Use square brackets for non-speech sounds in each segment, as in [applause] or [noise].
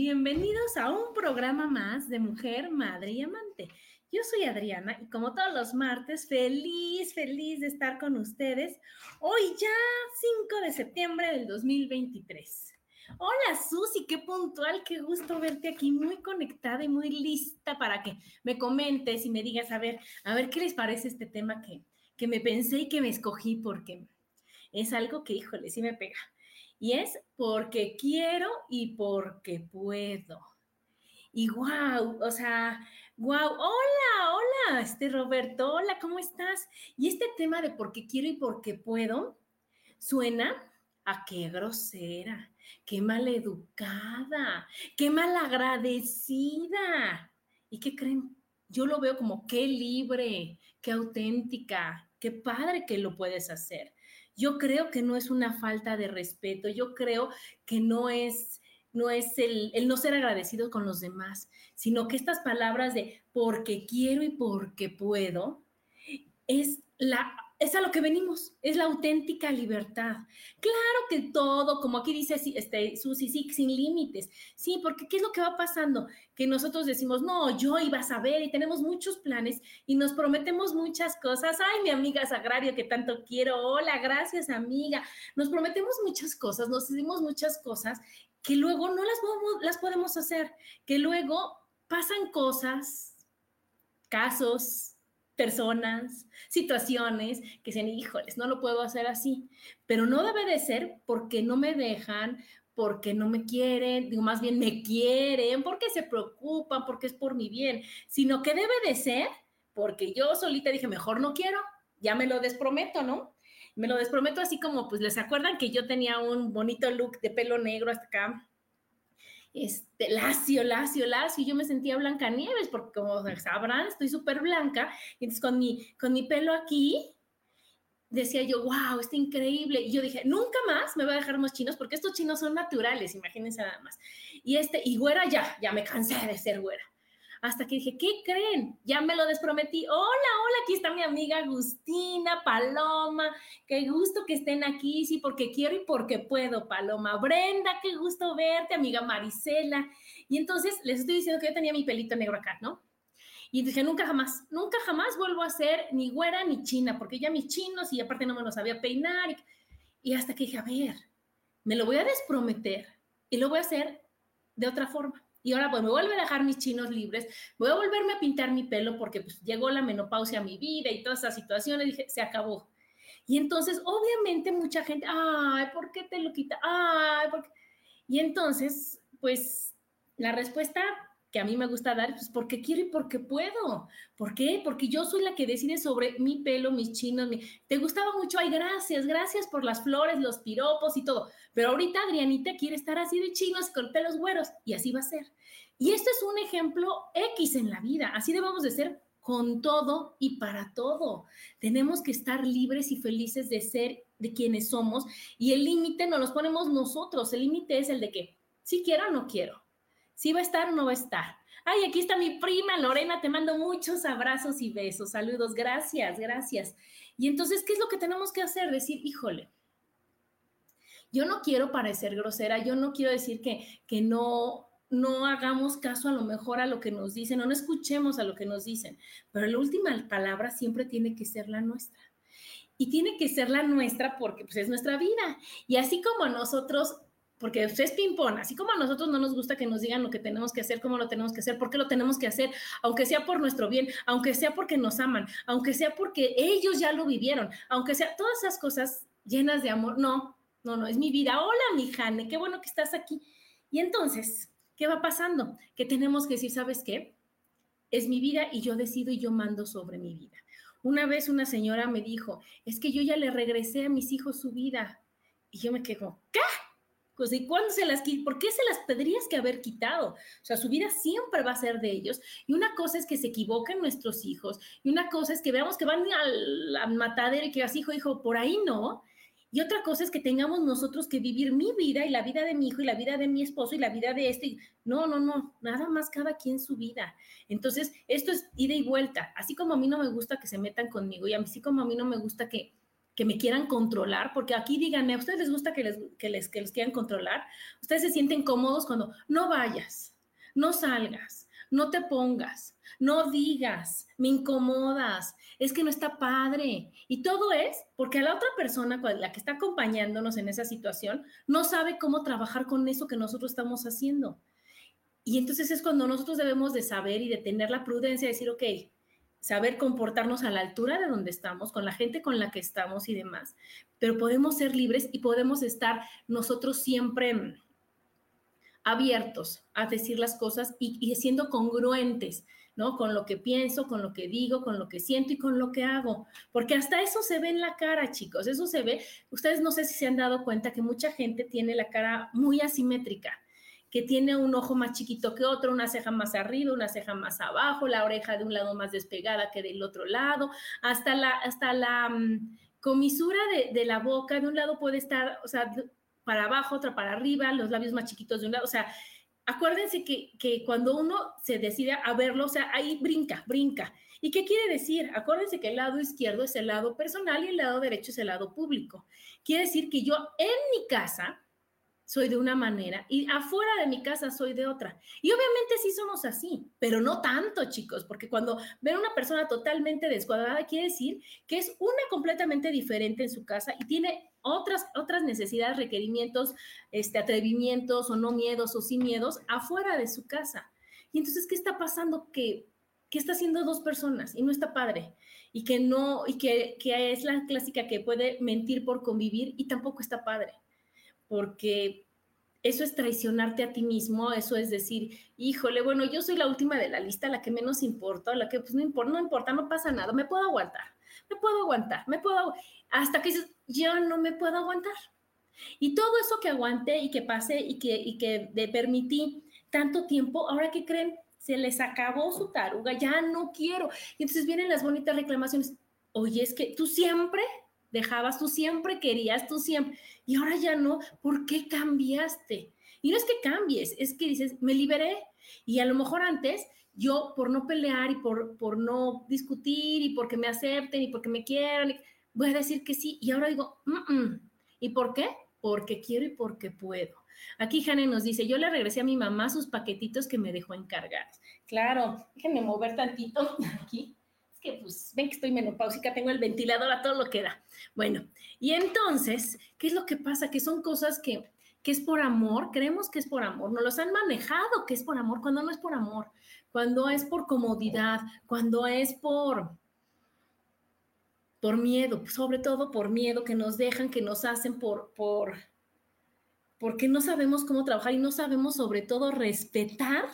Bienvenidos a un programa más de Mujer, Madre y Amante. Yo soy Adriana y como todos los martes, feliz, feliz de estar con ustedes. Hoy ya 5 de septiembre del 2023. Hola Susi, qué puntual, qué gusto verte aquí, muy conectada y muy lista para que me comentes y me digas, a ver, a ver qué les parece este tema que, que me pensé y que me escogí porque es algo que, híjole, sí me pega y es porque quiero y porque puedo. Y wow, o sea, wow, hola, hola, este Roberto, hola, ¿cómo estás? Y este tema de porque quiero y porque puedo suena a qué grosera, qué maleducada, qué malagradecida. ¿Y qué creen? Yo lo veo como qué libre, qué auténtica, qué padre que lo puedes hacer. Yo creo que no es una falta de respeto, yo creo que no es no es el, el, no ser agradecido con los demás, sino que estas palabras de porque quiero y porque puedo es la es a lo que venimos, es la auténtica libertad. Claro que todo, como aquí dice este, Susi, sí, sin límites. Sí, porque ¿qué es lo que va pasando? Que nosotros decimos, no, yo iba a saber y tenemos muchos planes y nos prometemos muchas cosas. Ay, mi amiga Sagrario, que tanto quiero. Hola, gracias, amiga. Nos prometemos muchas cosas, nos decimos muchas cosas que luego no las, las podemos hacer, que luego pasan cosas, casos, personas, situaciones que sean, híjoles, no lo puedo hacer así, pero no debe de ser porque no me dejan, porque no me quieren, digo, más bien me quieren, porque se preocupan, porque es por mi bien, sino que debe de ser porque yo solita dije, mejor no quiero, ya me lo desprometo, ¿no? Me lo desprometo así como, pues les acuerdan que yo tenía un bonito look de pelo negro hasta acá, este, lacio, lacio, lacio, y yo me sentía blanca nieves, porque como sabrán, estoy súper blanca, y entonces con mi, con mi pelo aquí, decía yo, wow, está increíble, y yo dije, nunca más me voy a dejar más chinos, porque estos chinos son naturales, imagínense nada más, y este, y güera ya, ya me cansé de ser güera, hasta que dije, ¿qué creen? Ya me lo desprometí. Hola, hola, aquí está mi amiga Agustina, Paloma, qué gusto que estén aquí, sí, porque quiero y porque puedo, Paloma. Brenda, qué gusto verte, amiga Marisela. Y entonces les estoy diciendo que yo tenía mi pelito negro acá, ¿no? Y dije, nunca jamás, nunca jamás vuelvo a ser ni güera ni china, porque ya mis chinos y aparte no me lo sabía peinar. Y, y hasta que dije, a ver, me lo voy a desprometer y lo voy a hacer de otra forma y ahora pues me vuelvo a dejar mis chinos libres, voy a volverme a pintar mi pelo porque pues llegó la menopausia a mi vida y todas esas situaciones, dije, se acabó. Y entonces, obviamente, mucha gente, ay, ¿por qué te lo quita? Ay, ¿por qué? Y entonces, pues la respuesta que a mí me gusta dar, pues porque quiero y porque puedo. ¿Por qué? Porque yo soy la que decide sobre mi pelo, mis chinos. Mi... Te gustaba mucho, ay, gracias, gracias por las flores, los piropos y todo. Pero ahorita Adrianita quiere estar así de chinos con pelos güeros y así va a ser. Y esto es un ejemplo X en la vida. Así debemos de ser con todo y para todo. Tenemos que estar libres y felices de ser de quienes somos y el límite no los ponemos nosotros. El límite es el de que si quiero o no quiero si va a estar o no va a estar. Ay, aquí está mi prima Lorena, te mando muchos abrazos y besos, saludos, gracias, gracias. Y entonces, ¿qué es lo que tenemos que hacer? Decir, híjole, Yo no quiero parecer grosera, yo no quiero decir que, que no, no hagamos caso a lo mejor a lo que nos dicen o no escuchemos a lo que nos dicen, pero la última palabra siempre tiene que ser la nuestra. Y tiene que ser la nuestra porque pues, es nuestra vida. Y así como nosotros, porque usted es ping-pong, así como a nosotros no nos gusta que nos digan lo que tenemos que hacer, cómo lo tenemos que hacer, por qué lo tenemos que hacer, aunque sea por nuestro bien, aunque sea porque nos aman, aunque sea porque ellos ya lo vivieron, aunque sea todas esas cosas llenas de amor. No, no, no, es mi vida. Hola, mi Jane, qué bueno que estás aquí. Y entonces, ¿qué va pasando? Que tenemos que decir, ¿sabes qué? Es mi vida y yo decido y yo mando sobre mi vida. Una vez una señora me dijo, es que yo ya le regresé a mis hijos su vida. Y yo me quejo, ¿qué? ¿Y cuándo se las ¿Por qué se las tendrías que haber quitado? O sea, su vida siempre va a ser de ellos. Y una cosa es que se equivoquen nuestros hijos. Y una cosa es que veamos que van al, matadero y que así, hijo, hijo, por ahí no. Y otra cosa es que tengamos nosotros que vivir mi vida y la vida de mi hijo y la vida de mi esposo y la vida de este. No, no, no, nada más cada quien su vida. Entonces, esto es ida y vuelta. Así como a mí no me gusta que se metan conmigo y así como a mí no me gusta que, que me quieran controlar, porque aquí díganme, ¿a ustedes les gusta que les, que les, que les quieran controlar? ¿Ustedes se sienten cómodos cuando no vayas, no salgas, no te pongas, no digas, me incomodas, es que no está padre. Y todo es porque a la otra persona, la que está acompañándonos en esa situación, no sabe cómo trabajar con eso que nosotros estamos haciendo. Y entonces es cuando nosotros debemos de saber y de tener la prudencia de decir, ok, saber comportarnos a la altura de donde estamos, con la gente con la que estamos y demás, pero podemos ser libres y podemos estar nosotros siempre abiertos a decir las cosas y, y siendo congruentes ¿no? Con lo que pienso, con lo que digo, con lo que siento y con lo que hago. Porque hasta eso se ve en la cara, chicos. Eso se ve. Ustedes no sé si se han dado cuenta que mucha gente tiene la cara muy asimétrica que tiene un ojo más chiquito que otro, una ceja más arriba, una ceja más abajo, la oreja de un lado más despegada que del otro lado, hasta la, hasta la mm, comisura de, de, la boca, de un lado puede estar, o sea, para abajo, otra para arriba, los labios más chiquitos de un lado, o sea, acuérdense que, que, cuando uno se decide a verlo, o sea, ahí brinca, brinca. ¿Y qué quiere decir? Acuérdense que el lado izquierdo es el lado personal y el lado derecho es el lado público. Quiere decir que yo en mi casa soy de una manera y afuera de mi casa soy de otra. Y obviamente sí somos así, pero no tanto, chicos, porque cuando ven una persona totalmente descuadrada, quiere decir que es una completamente diferente en su casa y tiene otras, otras necesidades, requerimientos, este, atrevimientos o no miedos o sin miedos afuera de su casa. Y entonces, ¿qué está pasando? Que, que está haciendo dos personas y no está padre y que no, y que, que es la clásica que puede mentir por convivir y tampoco está padre porque eso es traicionarte a ti mismo, eso es decir, híjole, bueno, yo soy la última de la lista, la que menos importa, la que pues no importa, no importa, no pasa nada, me puedo aguantar, me puedo aguantar, me puedo, hasta que dices, yo no me puedo aguantar. Y todo eso que aguanté y que pasé y que, y que permití tanto tiempo, ahora que creen, se les acabó su taruga, ya no quiero. Y entonces vienen las bonitas reclamaciones, oye, es que tú siempre dejabas, tú siempre querías, tú siempre, y ahora ya no, ¿por qué cambiaste? Y no es que cambies, es que dices, me liberé, y a lo mejor antes yo por no pelear y por, por no discutir y porque me acepten y porque me quieran, voy a decir que sí, y ahora digo, ¿y por qué? Porque quiero y porque puedo. Aquí Jane nos dice, yo le regresé a mi mamá sus paquetitos que me dejó encargados. Claro, déjenme mover tantito [laughs] aquí pues ven que estoy menopáusica, tengo el ventilador a todo lo que da. Bueno, y entonces, ¿qué es lo que pasa? Que son cosas que, que es por amor, creemos que es por amor, nos los han manejado que es por amor, cuando no es por amor, cuando es por comodidad, cuando es por por miedo, sobre todo por miedo que nos dejan, que nos hacen por por porque no sabemos cómo trabajar y no sabemos sobre todo respetar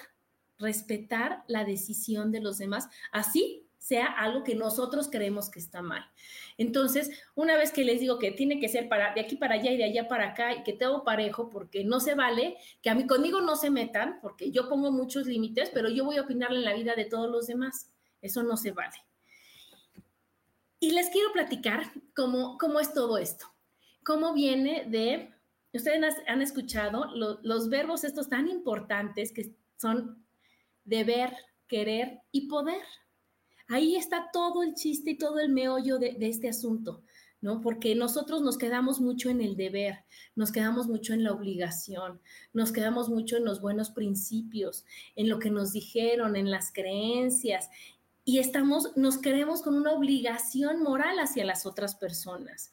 respetar la decisión de los demás, así sea algo que nosotros creemos que está mal. Entonces, una vez que les digo que tiene que ser para de aquí para allá y de allá para acá y que tengo parejo, porque no se vale que a mí conmigo no se metan, porque yo pongo muchos límites, pero yo voy a opinarle en la vida de todos los demás. Eso no se vale. Y les quiero platicar cómo, cómo es todo esto. Cómo viene de, ustedes han escuchado los verbos estos tan importantes que son deber, querer y poder. Ahí está todo el chiste y todo el meollo de, este asunto, ¿no? Porque nosotros nos quedamos mucho en el deber, nos quedamos mucho en la obligación, nos quedamos mucho en los buenos principios, en lo que nos dijeron, en las creencias, y estamos, nos queremos con una obligación moral hacia las otras personas.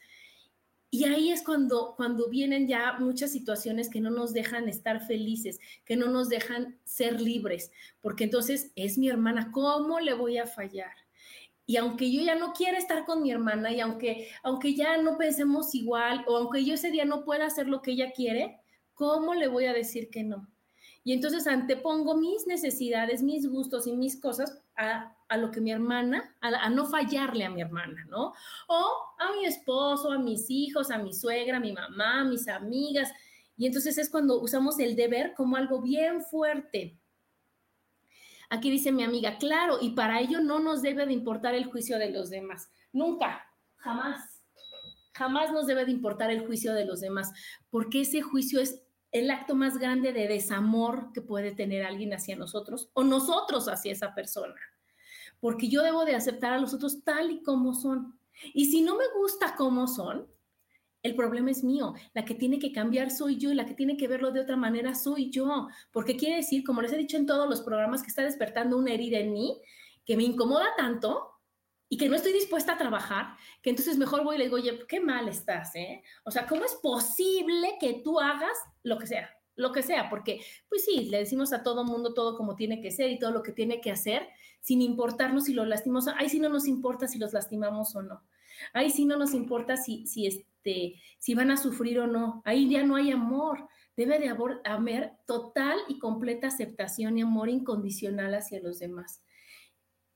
Y ahí es cuando, cuando vienen ya muchas situaciones que no nos dejan estar felices, que no nos dejan ser libres, porque entonces es mi hermana, ¿cómo le voy a fallar? Y aunque yo ya no quiera estar con mi hermana y aunque, aunque ya no pensemos igual o aunque yo ese día no pueda hacer lo que ella quiere, ¿cómo le voy a decir que no? Y entonces antepongo mis necesidades, mis gustos y mis cosas a, lo que mi hermana, a, a, no fallarle a mi hermana, ¿no? O a mi esposo, a mis hijos, a mi suegra, a mi mamá, a mis amigas. Y entonces es cuando usamos el deber como algo bien fuerte. Aquí dice mi amiga, claro, y para ello no nos debe de importar el juicio de los demás. Nunca, jamás, jamás nos debe de importar el juicio de los demás, porque ese juicio es el acto más grande de desamor que puede tener alguien hacia nosotros o nosotros hacia esa persona. Porque yo debo de aceptar a los otros tal y como son. Y si no me gusta cómo son, el problema es mío. La que tiene que cambiar soy yo y la que tiene que verlo de otra manera soy yo. Porque quiere decir, como les he dicho en todos los programas, que está despertando una herida en mí que me incomoda tanto y que no estoy dispuesta a trabajar, que entonces mejor voy y le digo, oye, qué mal estás, ¿eh? O sea, ¿cómo es posible que tú hagas lo que sea? Lo que sea, porque pues sí, le decimos a todo mundo todo como tiene que ser y todo lo que tiene que hacer, sin importarnos si lo lastimamos. Ahí sí no nos importa si los lastimamos o no. Ahí sí no nos importa si, si, es, este, si van a sufrir o no. Ahí ya no hay amor. Debe de haber total y completa aceptación y amor incondicional hacia los demás.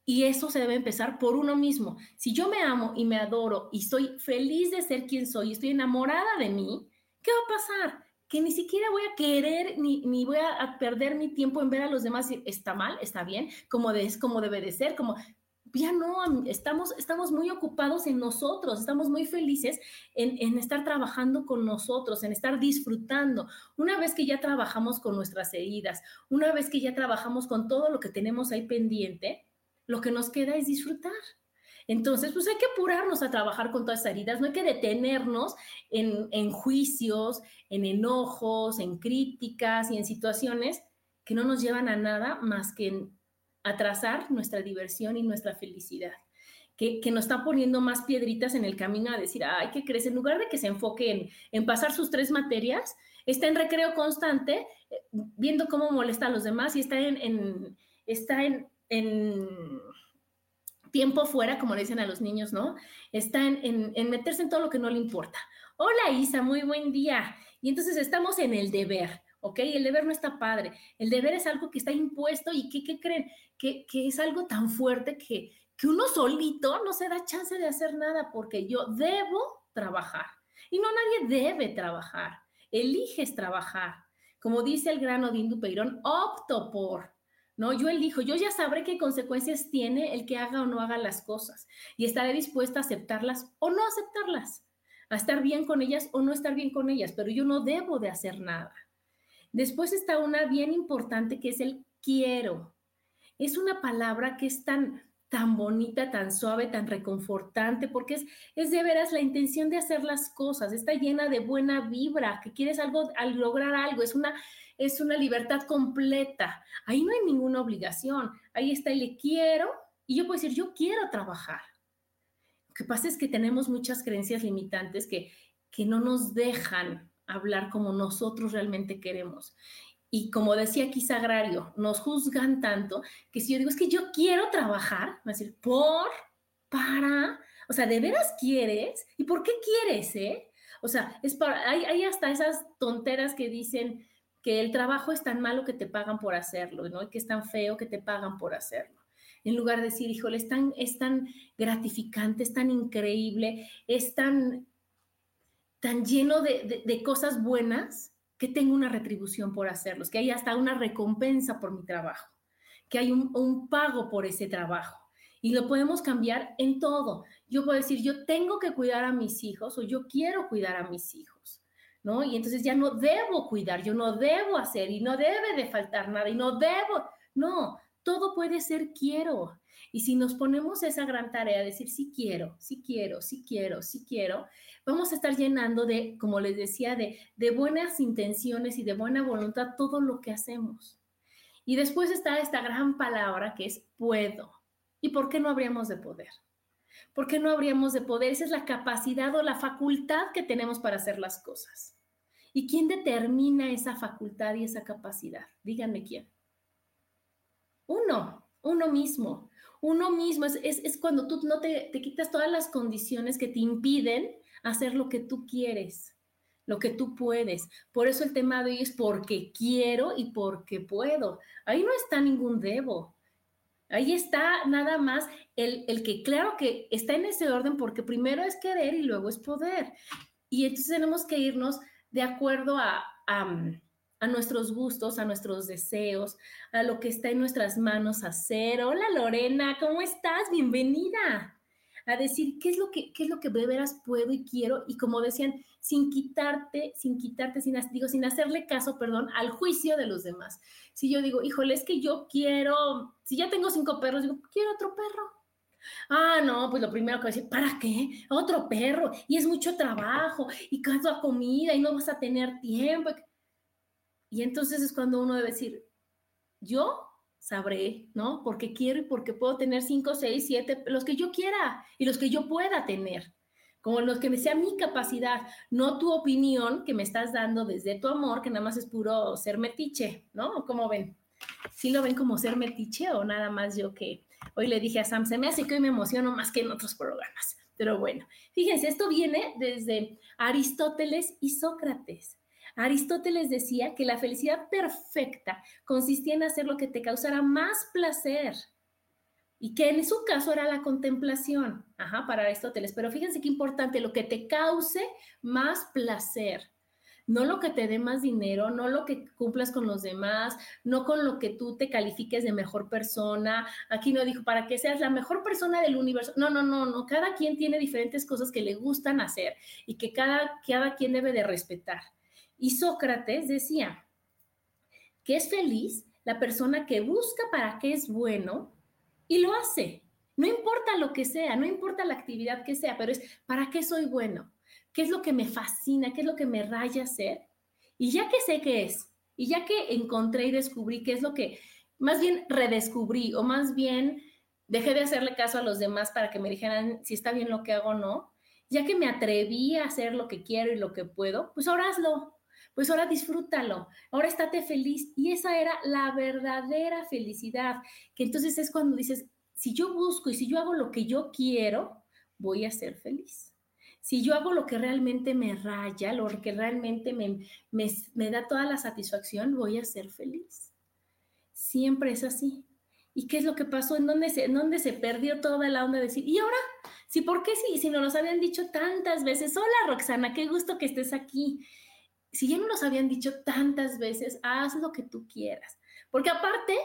Y eso se debe empezar por uno mismo. Si yo me amo y me adoro y soy feliz de ser quien soy, estoy enamorada de mí, ¿qué va a pasar? Que ni siquiera voy a querer ni, ni voy a, perder mi tiempo en ver a los demás y está mal, está bien, como, de, como debe de ser, como ya no, estamos, estamos muy ocupados en nosotros, estamos muy felices en, en, estar trabajando con nosotros, en estar disfrutando. Una vez que ya trabajamos con nuestras heridas, una vez que ya trabajamos con todo lo que tenemos ahí pendiente, lo que nos queda es disfrutar. Entonces, pues hay que apurarnos a trabajar con todas esas heridas, no hay que detenernos en, en juicios, en enojos, en críticas y en situaciones que no nos llevan a nada más que en atrasar nuestra diversión y nuestra felicidad. Que, que, nos está poniendo más piedritas en el camino a decir, ay, ¿qué crees? En lugar de que se enfoque en, en pasar sus tres materias, está en recreo constante, eh, viendo cómo molesta a los demás y está en, está en, tiempo fuera, como le dicen a los niños, ¿no? Está en, en meterse en todo lo que no le importa. Hola Isa, muy buen día. Y entonces estamos en el deber. ¿ok? El deber no está padre. El deber es algo que está impuesto y que, ¿qué creen? Que, que, es algo tan fuerte que, que uno solito no se da chance de hacer nada porque yo debo trabajar. Y no nadie debe trabajar. Eliges trabajar. Como dice el gran Odín Peirón, opto por. ¿No? Yo elijo, yo ya sabré qué consecuencias tiene el que haga o no haga las cosas y estaré dispuesta a aceptarlas o no aceptarlas, a estar bien con ellas o no estar bien con ellas, pero yo no debo de hacer nada. Después está una bien importante que es el quiero. Es una palabra que es tan, tan bonita, tan suave, tan reconfortante, porque es, es de veras la intención de hacer las cosas, está llena de buena vibra, que quieres algo, al lograr algo, es una, es una libertad completa. Ahí no hay ninguna obligación, ahí está el le quiero y yo puedo decir, yo quiero trabajar. Lo que pasa es que tenemos muchas creencias limitantes que, que no nos dejan hablar como nosotros realmente queremos. Y como decía aquí Sagrario, nos juzgan tanto que si yo digo, es que yo quiero trabajar, va a decir, por, para, o sea, ¿de veras quieres? ¿Y por qué quieres, eh? O sea, es para, hay, hay hasta esas tonteras que dicen que el trabajo es tan malo que te pagan por hacerlo, ¿no? Que es tan feo que te pagan por hacerlo. En lugar de decir, híjole, es tan, es tan gratificante, es tan increíble, es tan tan lleno de, cosas buenas que tengo una retribución por hacerlos, que hay hasta una recompensa por mi trabajo, que hay un, pago por ese trabajo. Y lo podemos cambiar en todo. Yo puedo decir, yo tengo que cuidar a mis hijos o yo quiero cuidar a mis hijos, ¿no? Y entonces ya no debo cuidar, yo no debo hacer y no debe de faltar nada y no debo, no, todo puede ser quiero. Y si nos ponemos esa gran tarea de decir sí quiero, sí quiero, sí quiero, sí quiero, vamos a estar llenando de, como les decía, de, de buenas intenciones y de buena voluntad todo lo que hacemos. Y después está esta gran palabra que es puedo. ¿Y por qué no habríamos de poder? ¿Por qué no habríamos de poder? Esa es la capacidad o la facultad que tenemos para hacer las cosas. ¿Y quién determina esa facultad y esa capacidad? Díganme quién. Uno, uno mismo. Uno mismo es, cuando tú no te, te quitas todas las condiciones que te impiden hacer lo que tú quieres, lo que tú puedes. Por eso el tema de hoy es porque quiero y porque puedo. Ahí no está ningún debo. Ahí está nada más el, el, que, claro que está en ese orden porque primero es querer y luego es poder. Y entonces tenemos que irnos de acuerdo a, a, nuestros gustos, a nuestros deseos, a lo que está en nuestras manos hacer. Hola Lorena, ¿cómo estás? Bienvenida a decir qué es lo que, qué es lo que de veras puedo y quiero, y como decían, sin quitarte, sin quitarte, sin, digo, sin hacerle caso, perdón, al juicio de los demás. Si yo digo, híjole, es que yo quiero, si ya tengo cinco perros, digo, quiero otro perro. Ah, no, pues lo primero que voy a decir, ¿para qué? Otro perro, y es mucho trabajo, y cada comida, y no vas a tener tiempo. Y entonces es cuando uno debe decir, yo sabré, ¿no? Porque quiero y porque puedo tener cinco, seis, siete, los que yo quiera y los que yo pueda tener, como los que me sea mi capacidad, no tu opinión que me estás dando desde tu amor, que nada más es puro ser metiche, ¿no? ¿Cómo ven? ¿Sí lo ven como ser metiche o nada más yo que hoy le dije a Sam, se me que hoy me emociono más que en otros programas? Pero bueno, fíjense, esto viene desde Aristóteles y Sócrates. Aristóteles decía que la felicidad perfecta consistía en hacer lo que te causara más placer y que en su caso era la contemplación, ajá, para Aristóteles. Pero fíjense qué importante, lo que te cause más placer, no lo que te dé más dinero, no lo que cumplas con los demás, no con lo que tú te califiques de mejor persona. Aquí no dijo para que seas la mejor persona del universo. No, no, no, no. Cada quien tiene diferentes cosas que le gustan hacer y que cada, cada quien debe de respetar. Y Sócrates decía que es feliz la persona que busca para qué es bueno y lo hace. No importa lo que sea, no importa la actividad que sea, pero es para qué soy bueno, qué es lo que me fascina, qué es lo que me raya hacer. Y ya que sé qué es, y ya que encontré y descubrí qué es lo que, más bien redescubrí, o más bien dejé de hacerle caso a los demás para que me dijeran si está bien lo que hago o no, ya que me atreví a hacer lo que quiero y lo que puedo, pues ahora hazlo pues ahora disfrútalo, ahora estate feliz. Y esa era la verdadera felicidad, que entonces es cuando dices, si yo busco y si yo hago lo que yo quiero, voy a ser feliz. Si yo hago lo que realmente me raya, lo que realmente me, me, da toda la satisfacción, voy a ser feliz. Siempre es así. ¿Y qué es lo que pasó? ¿En dónde se, en dónde se perdió toda la onda de decir, ¿y ahora? Sí, ¿por qué sí? Si nos lo habían dicho tantas veces. Hola, Roxana, qué gusto que estés aquí si ya no nos habían dicho tantas veces, haz lo que tú quieras. Porque aparte,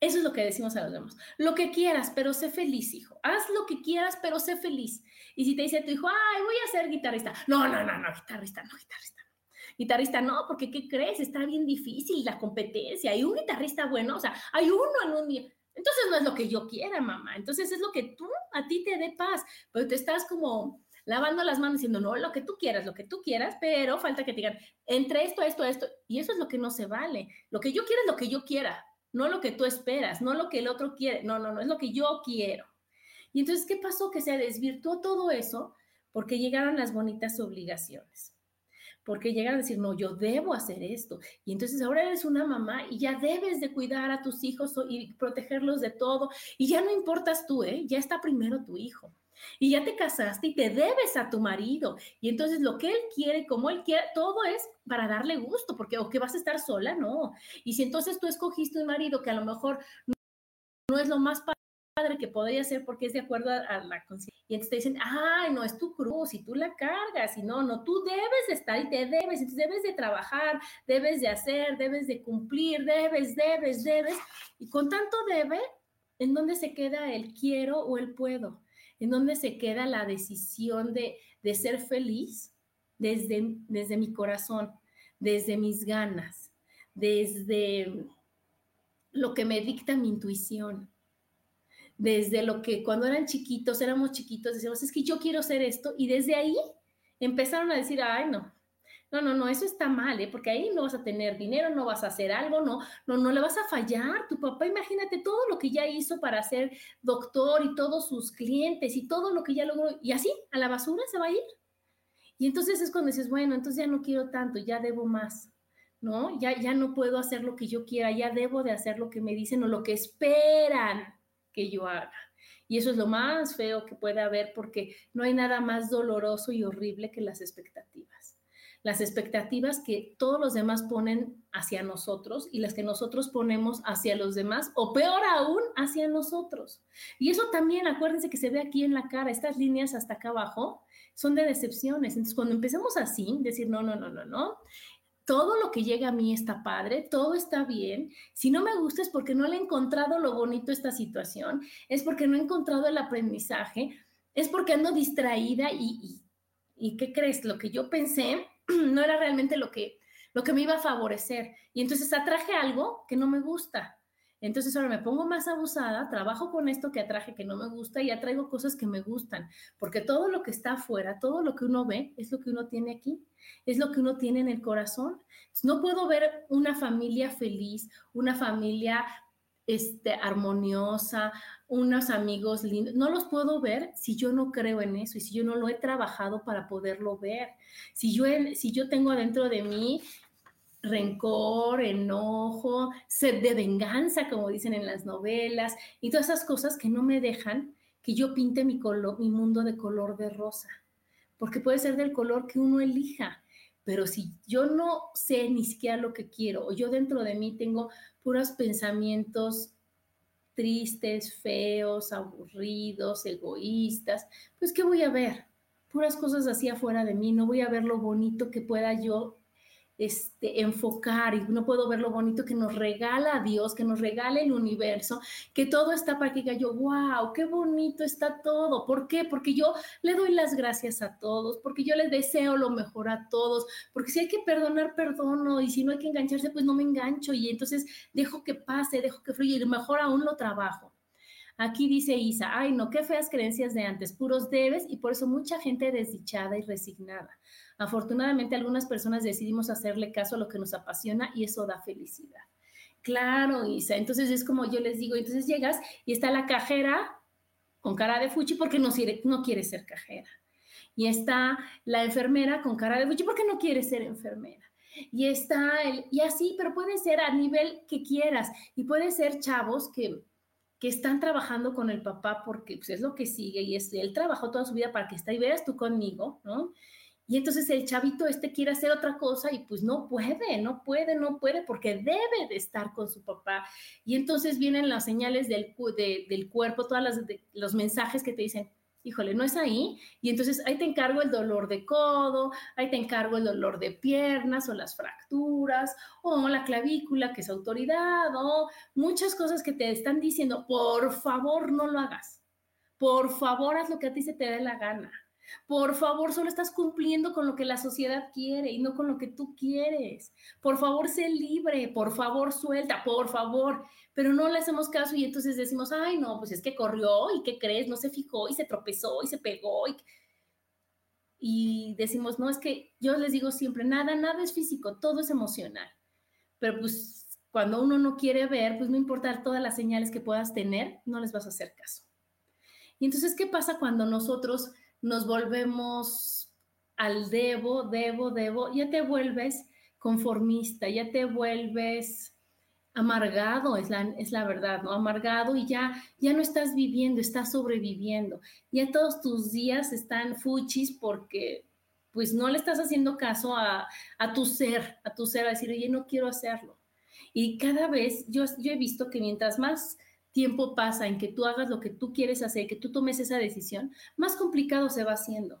eso es lo que decimos a los demás. Lo que quieras, pero sé feliz, hijo. Haz lo que quieras, pero sé feliz. Y si te dice tu hijo, ay, voy a ser guitarrista. No, no, no, no, guitarrista, no, guitarrista. No. Guitarrista no, porque ¿qué crees? Está bien difícil la competencia. Hay un guitarrista bueno, o sea, hay uno en un día. Entonces no es lo que yo quiera, mamá. Entonces es lo que tú, a ti te dé paz. Pero te estás como lavando las manos diciendo, no, lo que tú quieras, lo que tú quieras, pero falta que te digan, entre esto, esto, esto, y eso es lo que no se vale. Lo que yo quiero es lo que yo quiera, no lo que tú esperas, no lo que el otro quiere, no, no, no, es lo que yo quiero. Y entonces, ¿qué pasó? Que se desvirtuó todo eso porque llegaron las bonitas obligaciones. Porque llegan a decir, no, yo debo hacer esto. Y entonces ahora eres una mamá y ya debes de cuidar a tus hijos y protegerlos de todo. Y ya no importas tú, ¿eh? Ya está primero tu hijo y ya te casaste y te debes a tu marido. Y entonces lo que él quiere, como él quiere, todo es para darle gusto, porque o que vas a estar sola, no. Y si entonces tú escogiste un marido que a lo mejor no, es lo más padre que podría ser porque es de acuerdo a, la conciencia. Y entonces te dicen, ay, no, es tu cruz y tú la cargas y no, no, tú debes de estar y te debes, debes de trabajar, debes de hacer, debes de cumplir, debes, debes, debes. Y con tanto debe, ¿en dónde se queda el quiero o el puedo? En dónde se queda la decisión de, ser feliz desde, desde mi corazón, desde mis ganas, desde, lo que me dicta mi intuición. Desde lo que cuando eran chiquitos, éramos chiquitos, decíamos, es que yo quiero hacer esto, y desde ahí empezaron a decir, ay, no, no, no, no, eso está mal, ¿eh? porque ahí no vas a tener dinero, no vas a hacer algo, no, no, no le vas a fallar. Tu papá, imagínate todo lo que ya hizo para ser doctor y todos sus clientes y todo lo que ya logró, y así, a la basura se va a ir. Y entonces es cuando dices, bueno, entonces ya no quiero tanto, ya debo más, ¿no? Ya, ya no puedo hacer lo que yo quiera, ya debo de hacer lo que me dicen o lo que esperan que yo haga. Y eso es lo más feo que puede haber porque no hay nada más doloroso y horrible que las expectativas. Las expectativas que todos los demás ponen hacia nosotros y las que nosotros ponemos hacia los demás o peor aún hacia nosotros. Y eso también, acuérdense que se ve aquí en la cara, estas líneas hasta acá abajo son de decepciones. Entonces, cuando empezamos así, decir, no, no, no, no, no, todo lo que llega a mí está padre, todo está bien. Si no me gusta es porque no le he encontrado lo bonito a esta situación, es porque no he encontrado el aprendizaje, es porque ando distraída y, y, ¿qué crees? Lo que yo pensé [clears throat] no era realmente lo que, lo que me iba a favorecer. Y entonces atraje algo que no me gusta. Entonces ahora me pongo más abusada, trabajo con esto que atraje que no me gusta y atraigo cosas que me gustan, porque todo lo que está afuera, todo lo que uno ve, es lo que uno tiene aquí, es lo que uno tiene en el corazón. no puedo ver una familia feliz, una familia este, armoniosa, unos amigos lindos, no los puedo ver si yo no creo en eso y si yo no lo he trabajado para poderlo ver. Si yo, si yo tengo adentro de mí rencor, enojo, sed de venganza, como dicen en las novelas, y todas esas cosas que no me dejan que yo pinte mi, color, mi mundo de color de rosa, porque puede ser del color que uno elija, pero si yo no sé ni siquiera lo que quiero, o yo dentro de mí tengo puros pensamientos tristes, feos, aburridos, egoístas, pues ¿qué voy a ver? Puras cosas así afuera de mí, no voy a ver lo bonito que pueda yo este, enfocar y no puedo ver lo bonito que nos regala Dios, que nos regala el universo, que todo está para que diga yo, wow, qué bonito está todo. ¿Por qué? Porque yo le doy las gracias a todos, porque yo les deseo lo mejor a todos, porque si hay que perdonar, perdono, y si no hay que engancharse, pues no me engancho y entonces dejo que pase, dejo que fluya y mejor aún lo trabajo. Aquí dice Isa, ay no, qué feas creencias de antes, puros debes y por eso mucha gente desdichada y resignada. Afortunadamente, algunas personas decidimos hacerle caso a lo que nos apasiona y eso da felicidad. Claro, Isa. Entonces es como yo les digo, entonces llegas y está la cajera con cara de fuchi porque no, no quiere ser cajera. Y está la enfermera con cara de fuchi porque no quiere ser enfermera. Y está el, y así, pero puede ser a nivel que quieras. Y puede ser chavos que, que están trabajando con el papá porque pues, es lo que sigue y es, él trabajó toda su vida para que esté y veas tú conmigo, ¿no? Y entonces el chavito este quiere hacer otra cosa y pues no puede, no puede, no puede porque debe de estar con su papá. Y entonces vienen las señales del, del cuerpo, todos los mensajes que te dicen, híjole, no es ahí. Y entonces ahí te encargo el dolor de codo, ahí te encargo el dolor de piernas o las fracturas o la clavícula, que es autoridad, o muchas cosas que te están diciendo, por favor no lo hagas. Por favor haz lo que a ti se te dé la gana por favor, solo estás cumpliendo con lo que la sociedad quiere y no con lo que tú quieres. Por favor, sé libre, por favor, suelta, por favor. Pero no le hacemos caso y entonces decimos, ay, no, pues es que corrió y qué crees, no se fijó y se tropezó y se pegó. Y, y decimos, no, es que yo les digo siempre, nada, nada es físico, todo es emocional. Pero pues cuando uno no quiere ver, pues no importa todas las señales que puedas tener, no les vas a hacer caso. Y entonces, ¿qué pasa cuando nosotros nos volvemos al debo, debo, debo, ya te vuelves conformista, ya te vuelves amargado, es la, es la verdad, ¿no? Amargado y ya, ya no estás viviendo, estás sobreviviendo. Ya todos tus días están fuchis porque pues no le estás haciendo caso a, a tu ser, a tu ser, decir, oye, no quiero hacerlo. Y cada vez yo, yo he visto que mientras más tiempo pasa en que tú hagas lo que tú quieres hacer, que tú tomes esa decisión, más complicado se va haciendo,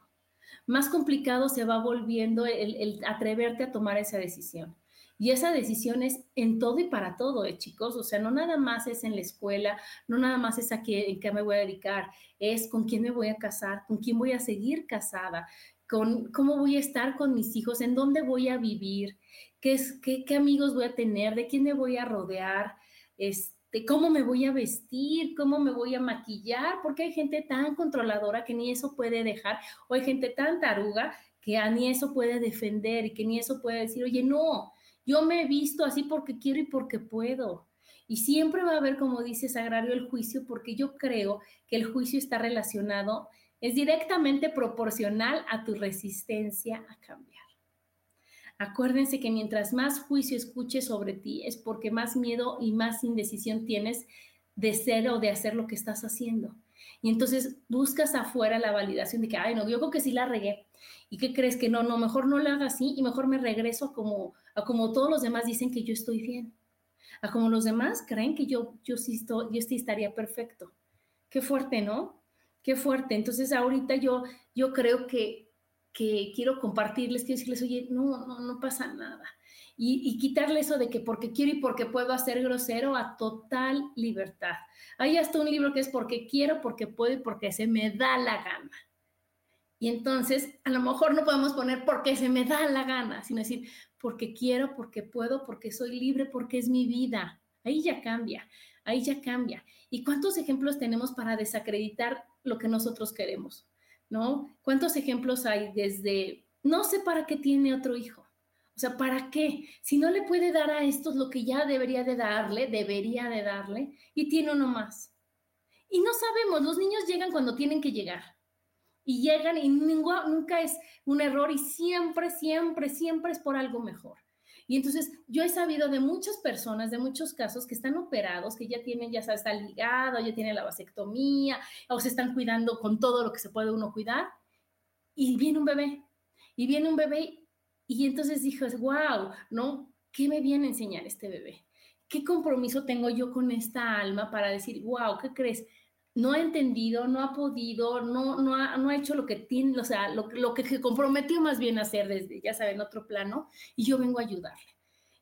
más complicado se va volviendo el, atreverte a tomar esa decisión. Y esa decisión es en todo y para todo, ¿eh, chicos. O sea, no nada más es en la escuela, no nada más es a qué, en qué me voy a dedicar, es con quién me voy a casar, con quién voy a seguir casada, con cómo voy a estar con mis hijos, en dónde voy a vivir, qué, es, qué amigos voy a tener, de quién me voy a rodear, este, cómo me voy a vestir, cómo me voy a maquillar, porque hay gente tan controladora que ni eso puede dejar, o hay gente tan taruga que ni eso puede defender y que ni eso puede decir, oye, no, yo me he visto así porque quiero y porque puedo. Y siempre va a haber, como dice Sagrario, el juicio, porque yo creo que el juicio está relacionado, es directamente proporcional a tu resistencia a cambiar. Acuérdense que mientras más juicio escuches sobre ti es porque más miedo y más indecisión tienes de ser o de hacer lo que estás haciendo. Y entonces buscas afuera la validación de que, ay, no, yo creo que sí la regué. ¿Y qué crees que no? No, mejor no la haga así y mejor me regreso como, a como todos los demás dicen que yo estoy bien. A como los demás creen que yo, yo, sí, estoy, yo sí estaría perfecto. Qué fuerte, ¿no? Qué fuerte. Entonces ahorita yo, yo creo que que quiero compartirles, quiero decirles, oye, no, no, no pasa nada. Y, y, quitarle eso de que porque quiero y porque puedo hacer grosero a total libertad. Hay hasta un libro que es porque quiero, porque puedo y porque se me da la gana. Y entonces, a lo mejor no podemos poner porque se me da la gana, sino decir porque quiero, porque puedo, porque soy libre, porque es mi vida. Ahí ya cambia, ahí ya cambia. ¿Y cuántos ejemplos tenemos para desacreditar lo que nosotros queremos? ¿No? ¿Cuántos ejemplos hay desde, no sé para qué tiene otro hijo? O sea, ¿para qué? Si no le puede dar a estos lo que ya debería de darle, debería de darle, y tiene uno más. Y no sabemos, los niños llegan cuando tienen que llegar. Y llegan y nunca es un error y siempre, siempre, siempre es por algo mejor. Y entonces yo he sabido de muchas personas, de muchos casos que están operados, que ya tienen, ya está ligado, ya tienen la vasectomía, o se están cuidando con todo lo que se puede uno cuidar, y viene un bebé, y viene un bebé, y entonces dices, wow, ¿no? ¿Qué me viene a enseñar este bebé? ¿Qué compromiso tengo yo con esta alma para decir, wow, ¿qué crees? No ha entendido, no ha podido, no, no, ha, no ha hecho lo que tiene, o sea, lo, lo que se comprometió más bien a hacer desde, ya saben, otro plano, y yo vengo a ayudarle.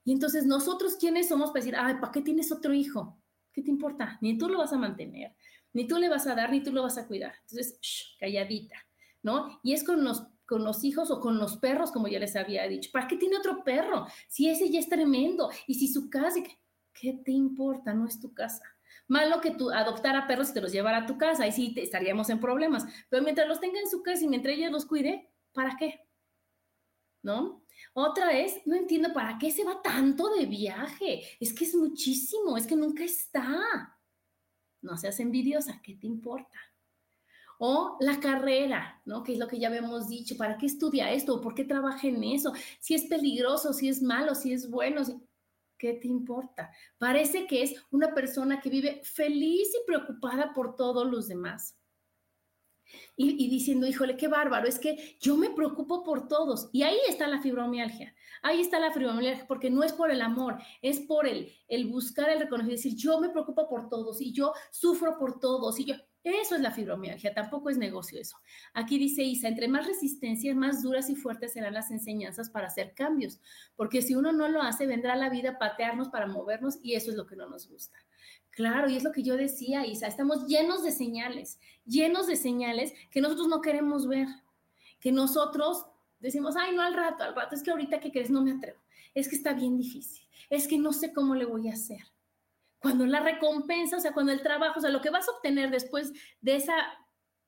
Y entonces nosotros, ¿quiénes somos para decir, ay, ¿para qué tienes otro hijo? ¿Qué te importa? Ni tú lo vas a mantener, ni tú le vas a dar, ni tú lo vas a cuidar. Entonces, calladita, ¿no? Y es con los, con los hijos o con los perros, como ya les había dicho. ¿Para qué tiene otro perro? Si ese ya es tremendo, y si su casa, ¿qué te importa? No es tu casa. Malo que tú adoptara perros y te los llevara a tu casa, ahí sí estaríamos en problemas. Pero mientras los tenga en su casa y mientras ella los cuide, ¿para qué? ¿No? Otra es, no entiendo para qué se va tanto de viaje. Es que es muchísimo, es que nunca está. No seas envidiosa, ¿qué te importa? O la carrera, ¿no? Que es lo que ya habíamos dicho. ¿Para qué estudia esto? ¿Por qué trabaja en eso? Si es peligroso, si es malo, si es bueno. Si... ¿qué te importa? Parece que es una persona que vive feliz y preocupada por todos los demás. Y, diciendo, híjole, qué bárbaro, es que yo me preocupo por todos. Y ahí está la fibromialgia. Ahí está la fibromialgia, porque no es por el amor, es por el, el buscar el reconocimiento, decir, yo me preocupo por todos y yo sufro por todos y yo, eso es la fibromialgia, tampoco es negocio eso. Aquí dice Isa, entre más resistencia, más duras y fuertes serán las enseñanzas para hacer cambios, porque si uno no lo hace, vendrá la vida a patearnos para movernos y eso es lo que no nos gusta. Claro, y es lo que yo decía, Isa, estamos llenos de señales, llenos de señales que nosotros no queremos ver, que nosotros decimos, ay, no al rato, al rato, es que ahorita que crees no me atrevo, es que está bien difícil, es que no sé cómo le voy a hacer cuando la recompensa, o sea, cuando el trabajo, o sea, lo que vas a obtener después de esa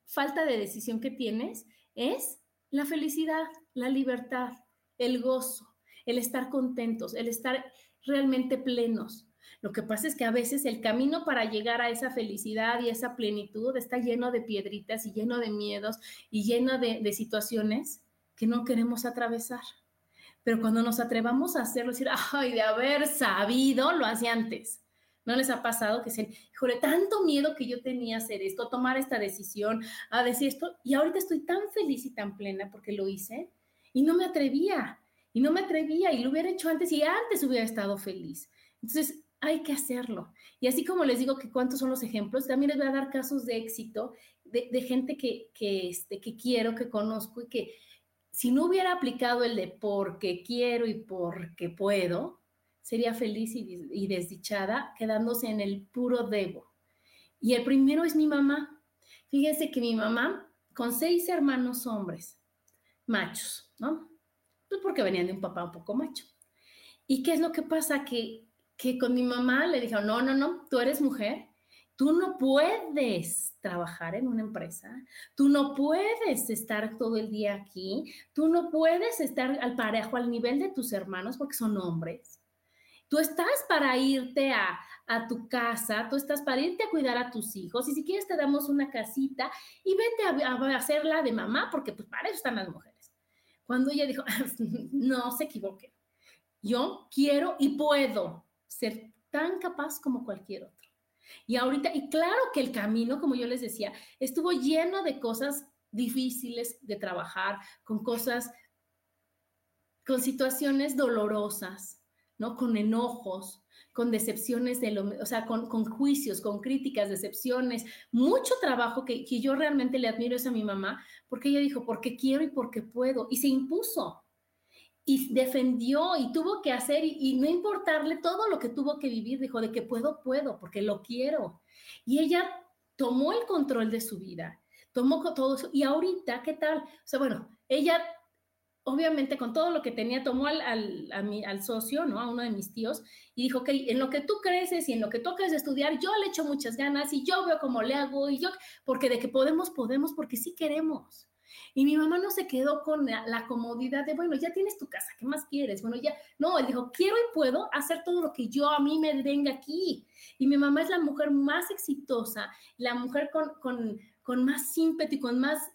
falta de decisión que tienes es la felicidad, la libertad, el gozo, el estar contentos, el estar realmente plenos. Lo que pasa es que a veces el camino para llegar a esa felicidad y esa plenitud está lleno de piedritas y lleno de miedos y lleno de, de situaciones que no queremos atravesar. Pero cuando nos atrevamos a hacerlo, decir, ay, de haber sabido, lo hacía antes ¿No les ha pasado que se, híjole, tanto miedo que yo tenía hacer esto, tomar esta decisión, a decir esto, y ahorita estoy tan feliz y tan plena porque lo hice y no me atrevía, y no me atrevía, y lo hubiera hecho antes y antes hubiera estado feliz. Entonces, hay que hacerlo. Y así como les digo que cuántos son los ejemplos, también les voy a dar casos de éxito de, de gente que, que, este, que quiero, que conozco y que si no hubiera aplicado el de porque quiero y porque puedo, sería feliz y, desdichada quedándose en el puro debo. Y el primero es mi mamá. Fíjense que mi mamá, con seis hermanos hombres, machos, ¿no? Pues porque venían de un papá un poco macho. ¿Y qué es lo que pasa? Que que con mi mamá le dijeron, no, no, no, tú eres mujer, tú no puedes trabajar en una empresa, tú no puedes estar todo el día aquí, tú no puedes estar al parejo, al nivel de tus hermanos porque son hombres. Tú estás para irte a, a tu casa, tú estás para irte a cuidar a tus hijos y si quieres te damos una casita y vete a, a hacerla de mamá porque pues para eso están las mujeres. Cuando ella dijo, [laughs] no se equivoque, yo quiero y puedo ser tan capaz como cualquier otro. Y ahorita, y claro que el camino, como yo les decía, estuvo lleno de cosas difíciles de trabajar, con cosas, con situaciones dolorosas, ¿no? Con enojos, con decepciones, de lo, o sea, con, con, juicios, con críticas, decepciones, mucho trabajo que, que yo realmente le admiro es a mi mamá, porque ella dijo, porque quiero y porque puedo, y se impuso, y defendió y tuvo que hacer, y, y, no importarle todo lo que tuvo que vivir, dijo, de que puedo, puedo, porque lo quiero. Y ella tomó el control de su vida, tomó todo eso, y ahorita, ¿qué tal? O sea, bueno, ella obviamente con todo lo que tenía, tomó al, al, a mi, al socio, ¿no? A uno de mis tíos y dijo, ok, en lo que tú creces y en lo que tú quieres estudiar, yo le echo muchas ganas y yo veo cómo le hago y yo, porque de que podemos, podemos, porque sí queremos. Y mi mamá no se quedó con la, comodidad de, bueno, ya tienes tu casa, ¿qué más quieres? Bueno, ya, no, él dijo, quiero y puedo hacer todo lo que yo a mí me venga aquí. Y mi mamá es la mujer más exitosa, la mujer con, con, con más ímpetu y con más de,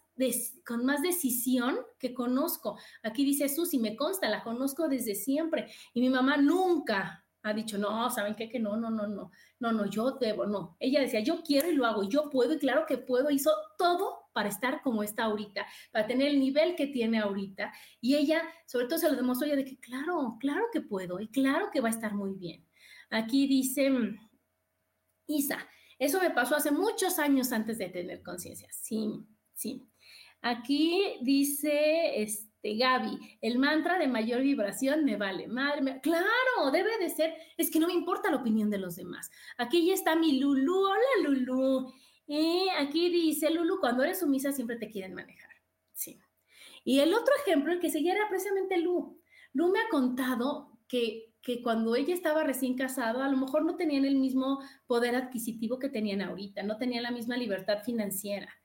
con más decisión que conozco. Aquí dice Susi, me consta, la conozco desde siempre. Y mi mamá nunca ha dicho, no, ¿saben qué? Que no, no, no, no, no, no, yo debo, no. Ella decía, yo quiero y lo hago, yo puedo y claro que puedo. Hizo todo para estar como está ahorita, para tener el nivel que tiene ahorita. Y ella, sobre todo, se lo demostró ya de que, claro, claro que puedo y claro que va a estar muy bien. Aquí dice mm, Isa, eso me pasó hace muchos años antes de tener conciencia. Sí, sí. Aquí dice este, Gaby, el mantra de mayor vibración me vale. Madre claro, debe de ser. Es que no me importa la opinión de los demás. Aquí ya está mi Lulu. Hola, Lulu. Y aquí dice Lulu, cuando eres sumisa siempre te quieren manejar. Sí. Y el otro ejemplo, el que seguía era precisamente Lu. Lu me ha contado que, que cuando ella estaba recién casada, a lo mejor no tenían el mismo poder adquisitivo que tenían ahorita, no tenían la misma libertad financiera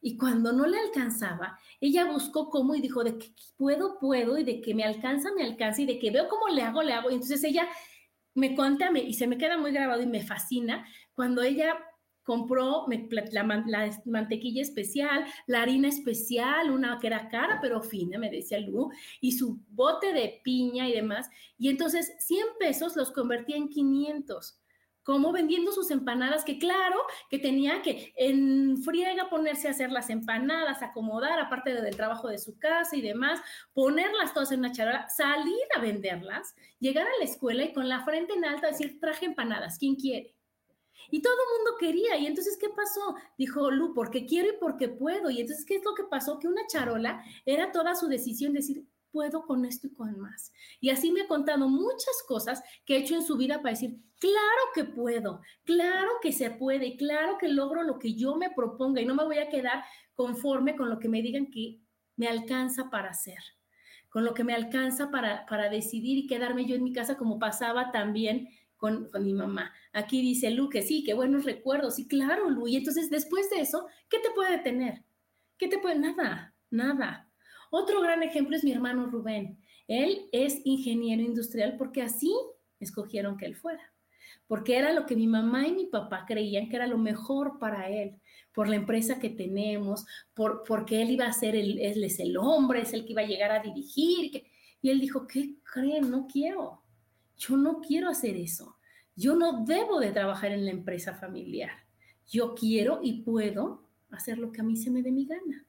y cuando no le alcanzaba, ella buscó cómo y dijo, de que puedo, puedo, y de que me alcanza, me alcanza, y de que veo cómo le hago, le hago. Y entonces ella me cuenta, y se me queda muy grabado y me fascina, cuando ella compró la, la, mantequilla especial, la harina especial, una que era cara pero fina, me decía Lu, y su bote de piña y demás. Y entonces 100 pesos los convertía en 500 como vendiendo sus empanadas, que claro, que tenía que en friega ponerse a hacer las empanadas, acomodar, aparte del trabajo de su casa y demás, ponerlas todas en una charola, salir a venderlas, llegar a la escuela y con la frente en alta decir, traje empanadas, ¿quién quiere? Y todo el mundo quería. Y entonces, ¿qué pasó? Dijo Lu, porque quiero y porque puedo. Y entonces, ¿qué es lo que pasó? Que una charola era toda su decisión decir, puedo con esto y con más. Y así me ha contado muchas cosas que he hecho en su vida para decir, claro que puedo, claro que se puede, claro que logro lo que yo me proponga y no me voy a quedar conforme con lo que me digan que me alcanza para hacer, con lo que me alcanza para, para decidir y quedarme yo en mi casa como pasaba también con, con, mi mamá. Aquí dice Lu que sí, qué buenos recuerdos. Y claro, Lu. Y entonces después de eso, ¿qué te puede detener? ¿Qué te puede? Nada, nada. Otro gran ejemplo es mi hermano Rubén. Él es ingeniero industrial porque así escogieron que él fuera, porque era lo que mi mamá y mi papá creían que era lo mejor para él, por la empresa que tenemos, por, porque él iba a ser, el, es el hombre, es el que iba a llegar a dirigir. y él dijo, ¿qué creen? No quiero. Yo no quiero hacer eso. Yo no debo de trabajar en la empresa familiar. Yo quiero y puedo hacer lo que a mí se me dé mi gana.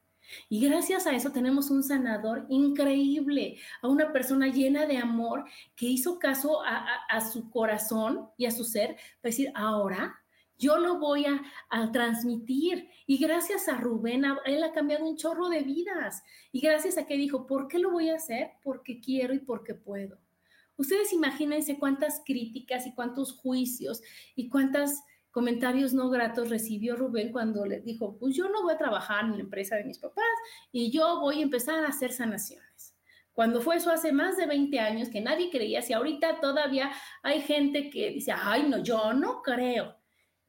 Y gracias a eso tenemos un sanador increíble, a una persona llena de amor que hizo caso a, a, su corazón y a su ser para decir, ahora yo lo voy a, a, transmitir. Y gracias a Rubén, él ha cambiado un chorro de vidas. Y gracias a que dijo, ¿por qué lo voy a hacer? Porque quiero y porque puedo. Ustedes imagínense cuántas críticas y cuántos juicios y cuántas comentarios no gratos recibió Rubén cuando le dijo, pues yo no voy a trabajar en la empresa de mis papás y yo voy a empezar a hacer sanaciones. Cuando fue eso hace más de 20 años que nadie creía, si ahorita todavía hay gente que dice, ay, no, yo no creo.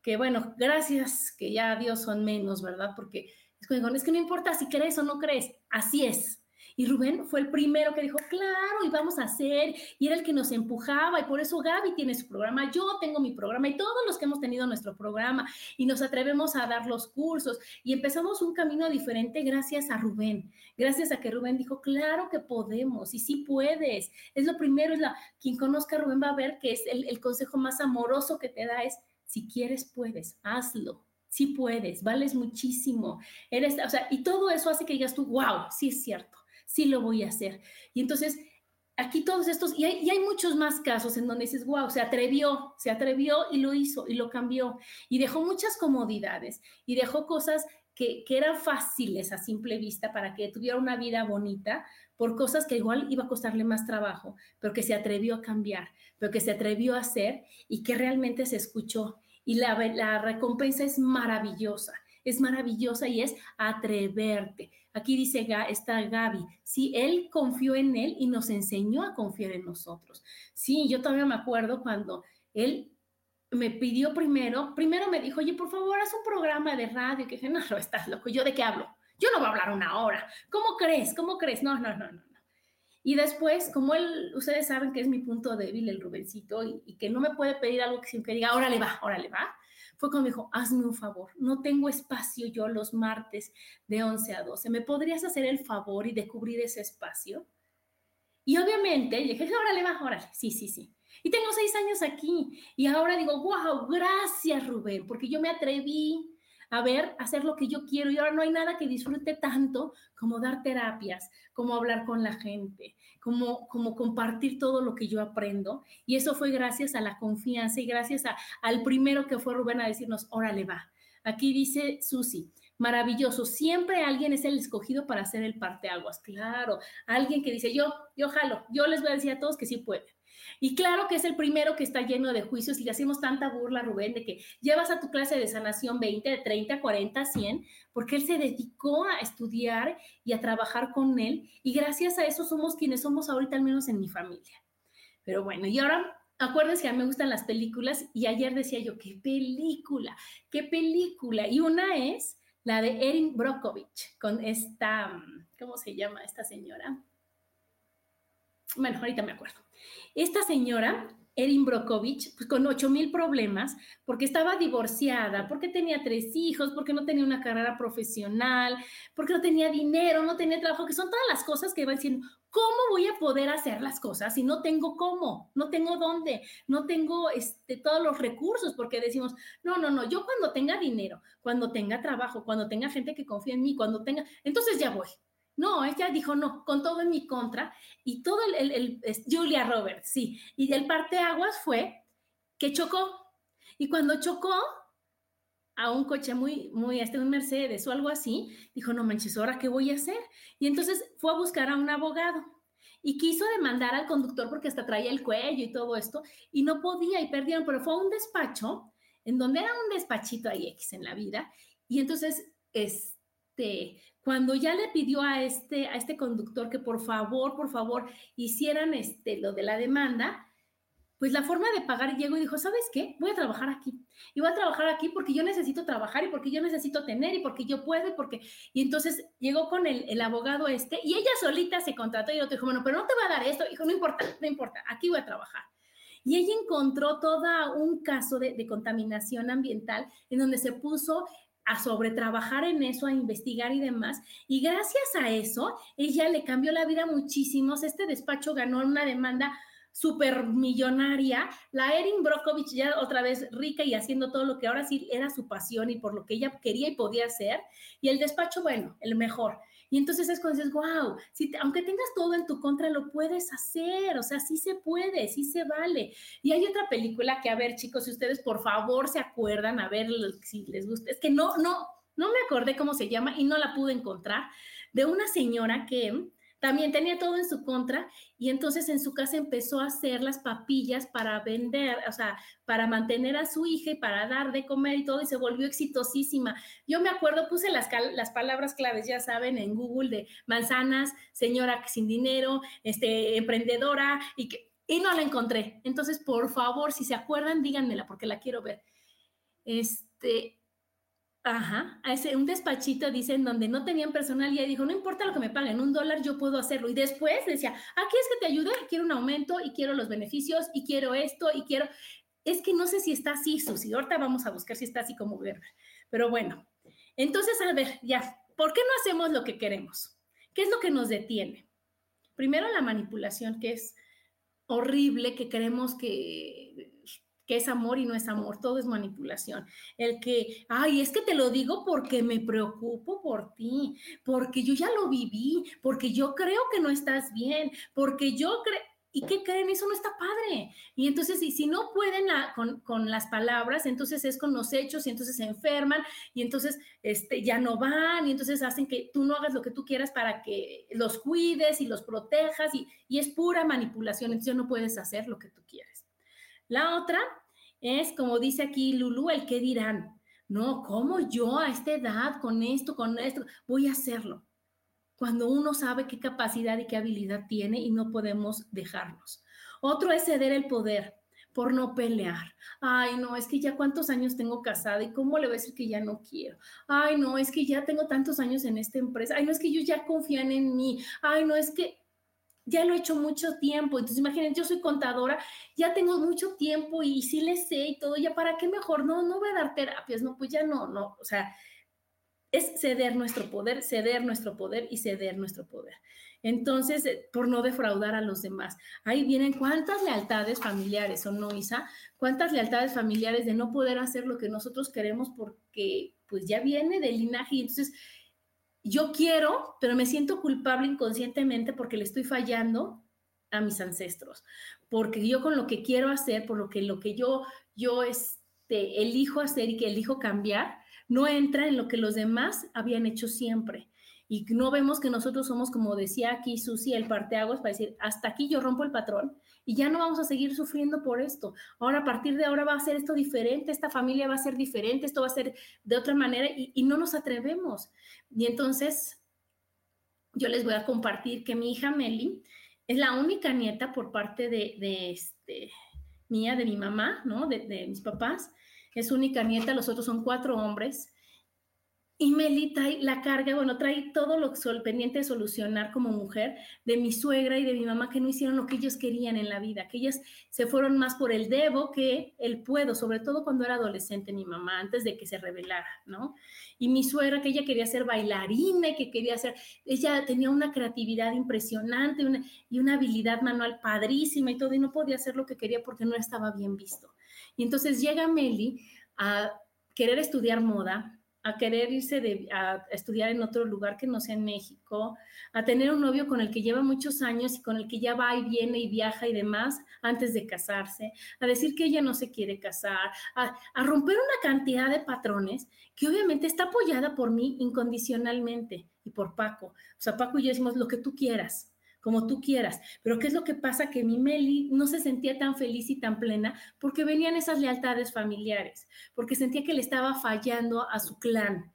Que bueno, gracias que ya Dios son menos, ¿verdad? Porque es que no importa si crees o no crees, así es. Y Rubén fue el primero que dijo, claro, y vamos a hacer, y era el que nos empujaba, y por eso Gaby tiene su programa, yo tengo mi programa, y todos los que hemos tenido nuestro programa, y nos atrevemos a dar los cursos, y empezamos un camino diferente gracias a Rubén, gracias a que Rubén dijo, claro que podemos, y sí puedes. Es lo primero, es la, quien conozca a Rubén va a ver que es el, consejo más amoroso que te da es, si quieres, puedes, hazlo. Sí puedes, vales muchísimo. Eres, o sea, y todo eso hace que digas tú, wow, sí es cierto sí lo voy a hacer. Y entonces, aquí todos estos, y hay, muchos más casos en donde dices, wow, se atrevió, se atrevió y lo hizo y lo cambió y dejó muchas comodidades y dejó cosas que, que, eran fáciles a simple vista para que tuviera una vida bonita por cosas que igual iba a costarle más trabajo, pero que se atrevió a cambiar, pero que se atrevió a hacer y que realmente se escuchó. Y la, la recompensa es maravillosa, es maravillosa y es atreverte. Aquí dice, está Gaby, sí, él confió en él y nos enseñó a confiar en nosotros. Sí, yo todavía me acuerdo cuando él me pidió primero, primero me dijo, oye, por favor, haz un programa de radio, que dije, no, no, estás loco, ¿yo de qué hablo? Yo no voy a hablar una hora. ¿Cómo crees? ¿Cómo crees? No, no, no, no. Y después, como él, ustedes saben que es mi punto débil, el Rubencito, y, que no me puede pedir algo que siempre diga, órale va, órale va, fue cuando me dijo, hazme un favor, no tengo espacio yo los martes de 11 a 12, ¿me podrías hacer el favor y descubrir ese espacio? Y obviamente, le dije, órale, va, órale, sí, sí, sí. Y tengo seis años aquí y ahora digo, wow, gracias Rubén, porque yo me atreví a ver, hacer lo que yo quiero y ahora no hay nada que disfrute tanto como dar terapias, como hablar con la gente, como, como compartir todo lo que yo aprendo. Y eso fue gracias a la confianza y gracias a, al primero que fue Rubén a decirnos, órale va. Aquí dice Susi, maravilloso. Siempre alguien es el escogido para hacer el parteaguas. Claro, alguien que dice, yo, yo jalo, yo les voy a decir a todos que sí pueden. Y claro que es el primero que está lleno de juicios y le hacemos tanta burla, Rubén, de que llevas a tu clase de sanación 20, 30, 40, 100, porque él se dedicó a estudiar y a trabajar con él. Y gracias a eso somos quienes somos ahorita, al menos en mi familia. Pero bueno, y ahora acuérdense que a mí me gustan las películas y ayer decía yo, qué película, qué película. Y una es la de Erin Brockovich con esta, ¿cómo se llama esta señora? Bueno, ahorita me acuerdo. Esta señora, Erin Brokovich, pues con 8 mil problemas, porque estaba divorciada, porque tenía tres hijos, porque no tenía una carrera profesional, porque no tenía dinero, no tenía trabajo, que son todas las cosas que va diciendo, ¿cómo voy a poder hacer las cosas si no tengo cómo? No tengo dónde, no tengo este, todos los recursos, porque decimos, no, no, no, yo cuando tenga dinero, cuando tenga trabajo, cuando tenga gente que confía en mí, cuando tenga, entonces ya voy. No, ella dijo no, con todo en mi contra. Y todo el, el, Julia Roberts, sí. Y el parteaguas fue que chocó. Y cuando chocó a un coche muy, muy, este, un Mercedes o algo así, dijo, no manches, ¿ahora qué voy a hacer? Y entonces fue a buscar a un abogado y quiso demandar al conductor porque hasta traía el cuello y todo esto, y no podía y perdieron, pero fue a un despacho, en donde era un despachito ahí X en la vida, y entonces, este, cuando ya le pidió a este, a este conductor que por favor, por favor, hicieran este, lo de la demanda, pues la forma de pagar llegó y dijo, ¿sabes qué? Voy a trabajar aquí. Y voy a trabajar aquí porque yo necesito trabajar y porque yo necesito tener y porque yo puedo y porque... Y entonces llegó con el, el abogado este y ella solita se contrató y el otro dijo, bueno, pero no te va a dar esto. Dijo, no importa, no importa, aquí voy a trabajar. Y ella encontró todo un caso de, de contaminación ambiental en donde se puso a sobretrabajar en eso, a investigar y demás. Y gracias a eso, ella le cambió la vida muchísimo. Este despacho ganó una demanda súper millonaria. La Erin Brockovich ya otra vez rica y haciendo todo lo que ahora sí era su pasión y por lo que ella quería y podía hacer. Y el despacho, bueno, el mejor. Y entonces es cuando dices, wow, si aunque tengas todo en tu contra, lo puedes hacer, o sea, sí se puede, sí se vale. Y hay otra película que, a ver, chicos, si ustedes por favor se acuerdan, a ver si les gusta, es que no, no, no me acordé cómo se llama y no la pude encontrar, de una señora que también tenía todo en su contra y entonces en su casa empezó a hacer las papillas para vender, o sea, para mantener a su hija y para dar de comer y todo y se volvió exitosísima. Yo me acuerdo, puse las, las palabras claves, ya saben, en Google de manzanas, señora sin dinero, este, emprendedora y, que, y no la encontré. Entonces, por favor, si se acuerdan, díganmela porque la quiero ver. Este, Ajá, ese, un despachito, dicen, donde no tenían personal y dijo, no importa lo que me paguen, un dólar yo puedo hacerlo. Y después decía, aquí es que te ayude, quiero un aumento y quiero los beneficios y quiero esto y quiero... Es que no sé si está así, Susi, ahorita vamos a buscar si está así como ver. Pero bueno, entonces, a ver, ya, ¿por qué no hacemos lo que queremos? ¿Qué es lo que nos detiene? Primero la manipulación, que es horrible, que queremos que que es amor y no es amor, todo es manipulación. El que, ay, es que te lo digo porque me preocupo por ti, porque yo ya lo viví, porque yo creo que no estás bien, porque yo creo... ¿Y qué creen? Eso no está padre. Y entonces, y si no pueden con, las palabras, entonces es con los hechos y entonces se enferman y entonces este, ya no van y entonces hacen que tú no hagas lo que tú quieras para que los cuides y los protejas y, y es pura manipulación. Entonces no puedes hacer lo que tú quieres. La otra es, como dice aquí Lulu, el qué dirán. No, ¿cómo yo a esta edad, con esto, con esto, voy a hacerlo? Cuando uno sabe qué capacidad y qué habilidad tiene y no podemos dejarnos. Otro es ceder el poder por no pelear. Ay, no, es que ya cuántos años tengo casada y cómo le voy a decir que ya no quiero. Ay, no, es que ya tengo tantos años en esta empresa. Ay, no, es que ellos ya confían en mí. Ay, no, es que ya lo he hecho mucho tiempo. Entonces, imaginen, yo soy contadora, ya tengo mucho tiempo y sí le sé y todo, ya para qué mejor, no, no voy a dar terapias, no, pues ya no, no, o sea, es ceder nuestro poder, ceder nuestro poder y ceder nuestro poder. Entonces, eh, por no defraudar a los demás. Ahí vienen cuántas lealtades familiares, ¿o no, Isa? ¿Cuántas lealtades familiares de no poder hacer lo que nosotros queremos porque pues ya viene del linaje entonces yo quiero, pero me siento culpable inconscientemente porque le estoy fallando a mis ancestros, porque yo con lo que quiero hacer, por lo que lo que yo yo este, elijo hacer y que elijo cambiar, no entra en lo que los demás habían hecho siempre. Y no vemos que nosotros somos, como decía aquí Susi, el parteaguas para decir, hasta aquí yo rompo el patrón y ya no vamos a seguir sufriendo por esto. Ahora, a partir de ahora va a ser esto diferente, esta familia va a ser diferente, esto va a ser de otra manera y, no nos atrevemos. Y entonces, yo les voy a compartir que mi hija Meli es la única nieta por parte de, este, mía, de mi mamá, ¿no? De, de mis papás. Es única nieta, los otros son cuatro hombres. Y Meli trae la carga, bueno, trae todo lo pendiente de solucionar como mujer de mi suegra y de mi mamá que no hicieron lo que ellos querían en la vida, que ellas se fueron más por el debo que el puedo, sobre todo cuando era adolescente mi mamá, antes de que se revelara, ¿no? Y mi suegra que ella quería ser bailarina y que quería ser, ella tenía una creatividad impresionante y una habilidad manual padrísima y todo, y no podía hacer lo que quería porque no estaba bien visto. Y entonces llega Meli a querer estudiar moda, a querer irse a estudiar en otro lugar que no sea en México, a tener un novio con el que lleva muchos años y con el que ya va y viene y viaja y demás antes de casarse, a decir que ella no se quiere casar, a, a romper una cantidad de patrones que obviamente está apoyada por mí incondicionalmente y por Paco. O sea, Paco y yo decimos lo que tú quieras, como tú quieras. Pero ¿qué es lo que pasa? Que mi Meli no se sentía tan feliz y tan plena porque venían esas lealtades familiares, porque sentía que le estaba fallando a su clan.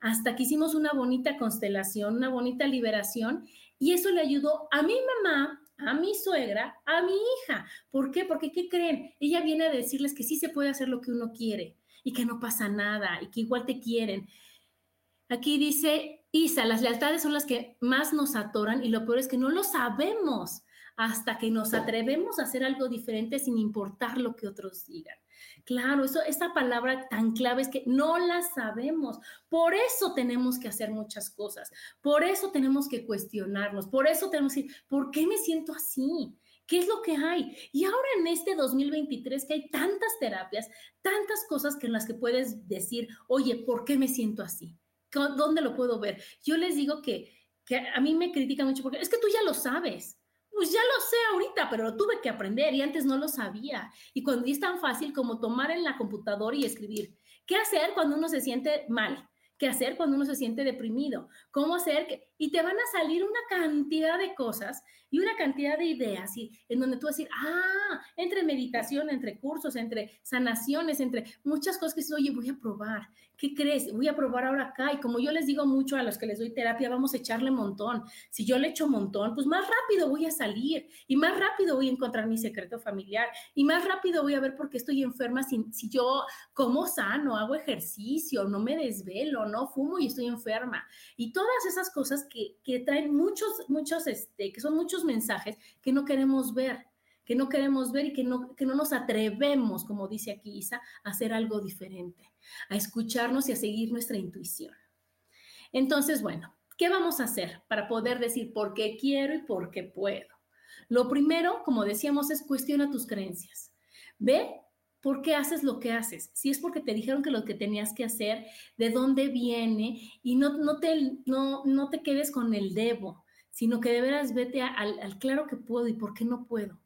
Hasta que hicimos una bonita constelación, una bonita liberación, y eso le ayudó a mi mamá, a mi suegra, a mi hija. ¿Por qué? Porque, ¿qué creen? Ella viene a decirles que sí se puede hacer lo que uno quiere y que no pasa nada y que igual te quieren. Aquí dice, Isa, las lealtades son las que más nos atoran y lo peor es que no lo sabemos hasta que nos atrevemos a hacer algo diferente sin importar lo que otros digan. Claro, eso, esa palabra tan clave es que no la sabemos. Por eso tenemos que hacer muchas cosas. Por eso tenemos que cuestionarnos. Por eso tenemos que decir, ¿por qué me siento así? ¿Qué es lo que hay? Y ahora en este 2023 que hay tantas terapias, tantas cosas que en las que puedes decir, oye, ¿por qué me siento así? ¿Dónde lo puedo ver? Yo les digo que, que a mí me critican mucho porque es que tú ya lo sabes. Pues ya lo sé ahorita, pero lo tuve que aprender y antes no lo sabía. Y cuando es tan fácil como tomar en la computadora y escribir, ¿qué hacer cuando uno se siente mal? ¿Qué hacer cuando uno se siente deprimido? ¿Cómo hacer? Que... y te van a salir una cantidad de cosas y una cantidad de ideas y en donde tú vas a decir, ah, entre meditación, entre cursos, entre sanaciones, entre muchas cosas que dices, oye, voy a probar. ¿Qué crees? Voy a probar ahora acá. Y como yo les digo mucho a los que les doy terapia, vamos a echarle montón. Si yo le echo montón, pues más rápido voy a salir y más rápido voy a encontrar mi secreto familiar y más rápido voy a ver por qué estoy enferma si, si yo como sano, hago ejercicio, no me desvelo, no fumo y estoy enferma. Y todas esas cosas que, traen muchos, muchos, este, que son muchos mensajes que no queremos ver, que no queremos ver y que no, que no nos atrevemos, como dice aquí Isa, a hacer algo diferente, a escucharnos y a seguir nuestra intuición. Entonces, bueno, ¿qué vamos a hacer para poder decir por qué quiero y por qué puedo? Lo primero, como decíamos, es cuestiona tus creencias. Ve ¿Por qué haces lo que haces? Si es porque te dijeron que lo que tenías que hacer, de dónde viene, y no, no, te, no, no te quedes con el debo, sino que de veras vete al, al claro que puedo y por qué no puedo.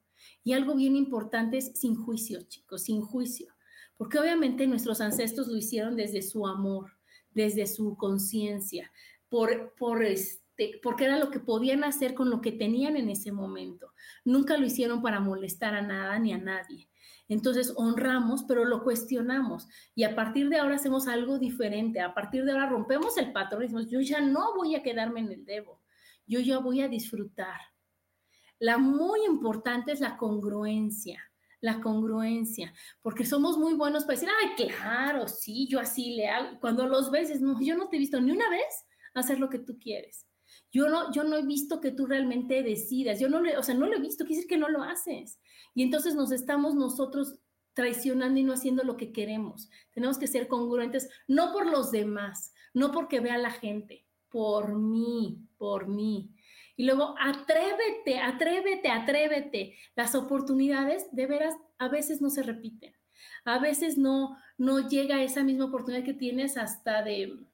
Y algo bien importante es sin juicio, chicos, sin juicio. Porque obviamente nuestros ancestros lo hicieron desde su amor, desde su conciencia, por, por este, porque era lo que podían hacer con lo que tenían en ese momento. Nunca lo hicieron para molestar a nada ni a nadie. Entonces honramos, pero lo cuestionamos y a partir de ahora hacemos algo diferente. A partir de ahora rompemos el patrón y yo ya no voy a quedarme en el debo, yo ya voy a disfrutar. La muy importante es la congruencia, la congruencia, porque somos muy buenos para decir, ay, claro, sí, yo así le hago. Cuando los ves, no, yo no te he visto ni una vez hacer lo que tú quieres. Yo no, yo no he visto que tú realmente decidas. Yo no le, o sea, no lo he visto, quiere decir que no lo haces. Y entonces nos estamos nosotros traicionando y no haciendo lo que queremos. Tenemos que ser congruentes, no por los demás, no porque vea la gente, por mí, por mí. Y luego, atrévete, atrévete, atrévete. Las oportunidades de veras a veces no se repiten. A veces no, no llega esa misma oportunidad que tienes hasta de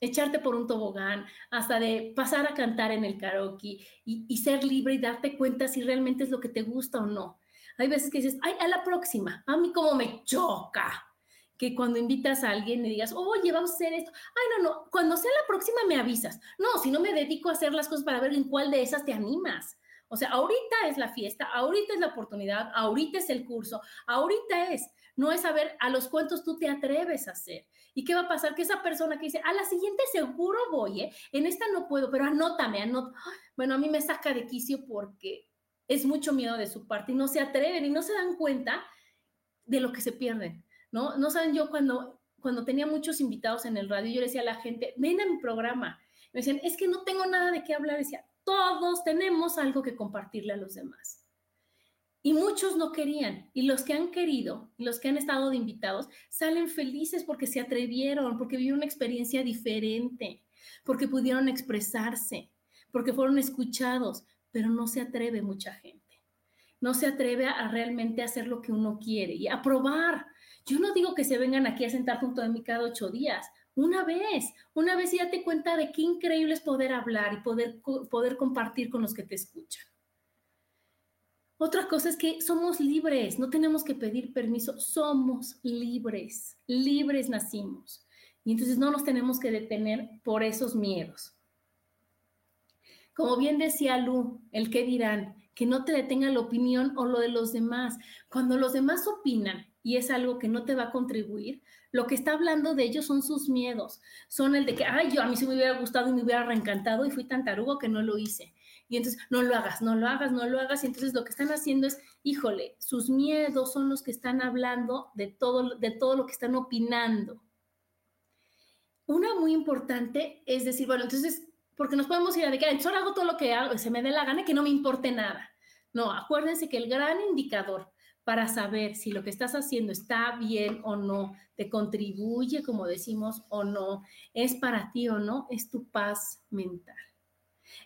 echarte por un tobogán, hasta de pasar a cantar en el karaoke y, ser libre y darte cuenta si realmente es lo que te gusta o no. Hay veces que dices, ay, a la próxima, a mí como me choca que cuando invitas a alguien le digas, oye, vamos a hacer esto. Ay, no, no, cuando sea la próxima me avisas. No, si no me dedico a hacer las cosas para ver en cuál de esas te animas. O sea, ahorita es la fiesta, ahorita es la oportunidad, ahorita es el curso, ahorita es. No es saber a los cuantos tú te atreves a hacer. ¿Y qué va a pasar? Que esa persona que dice, a la siguiente seguro voy, ¿eh? En esta no puedo, pero anótame, anótame. Bueno, a mí me saca de quicio porque es mucho miedo de su parte y no se atreven y no se dan cuenta de lo que se pierden, ¿no? No saben yo cuando, cuando tenía muchos invitados en el radio, yo le decía a la gente, ven a mi programa. Me decían, es que no tengo nada de qué hablar. Decía, todos tenemos algo que compartirle a los demás. Y muchos no querían. Y los que han querido, los que han estado de invitados, salen felices porque se atrevieron, porque vivieron una experiencia diferente, porque pudieron expresarse, porque fueron escuchados, pero no se atreve mucha gente. No se atreve a, realmente hacer lo que uno quiere y a probar. Yo no digo que se vengan aquí a sentar junto a mí cada ocho días. Una vez, una vez y date cuenta de qué increíble es poder hablar y poder, poder compartir con los que te escuchan. Otra cosa es que somos libres, no tenemos que pedir permiso, somos libres, libres nacimos. Y entonces no nos tenemos que detener por esos miedos. Como bien decía Lu, el que dirán, que no te detenga la opinión o lo de los demás. Cuando los demás opinan y es algo que no te va a contribuir, lo que está hablando de ellos son sus miedos. Son el de que, ay, yo a mí sí me hubiera gustado y me hubiera reencantado y fui tan tarugo que no lo hice. Y entonces, no lo hagas, no lo hagas, no lo hagas. Y entonces lo que están haciendo es, híjole, sus miedos son los que están hablando de todo, de todo lo que están opinando. Una muy importante es decir, bueno, entonces, porque nos podemos ir a de que solo hago todo lo que hago, se me dé la gana y que no me importe nada. No, acuérdense que el gran indicador para saber si lo que estás haciendo está bien o no, te contribuye, como decimos, o no, es para ti o no, es tu paz mental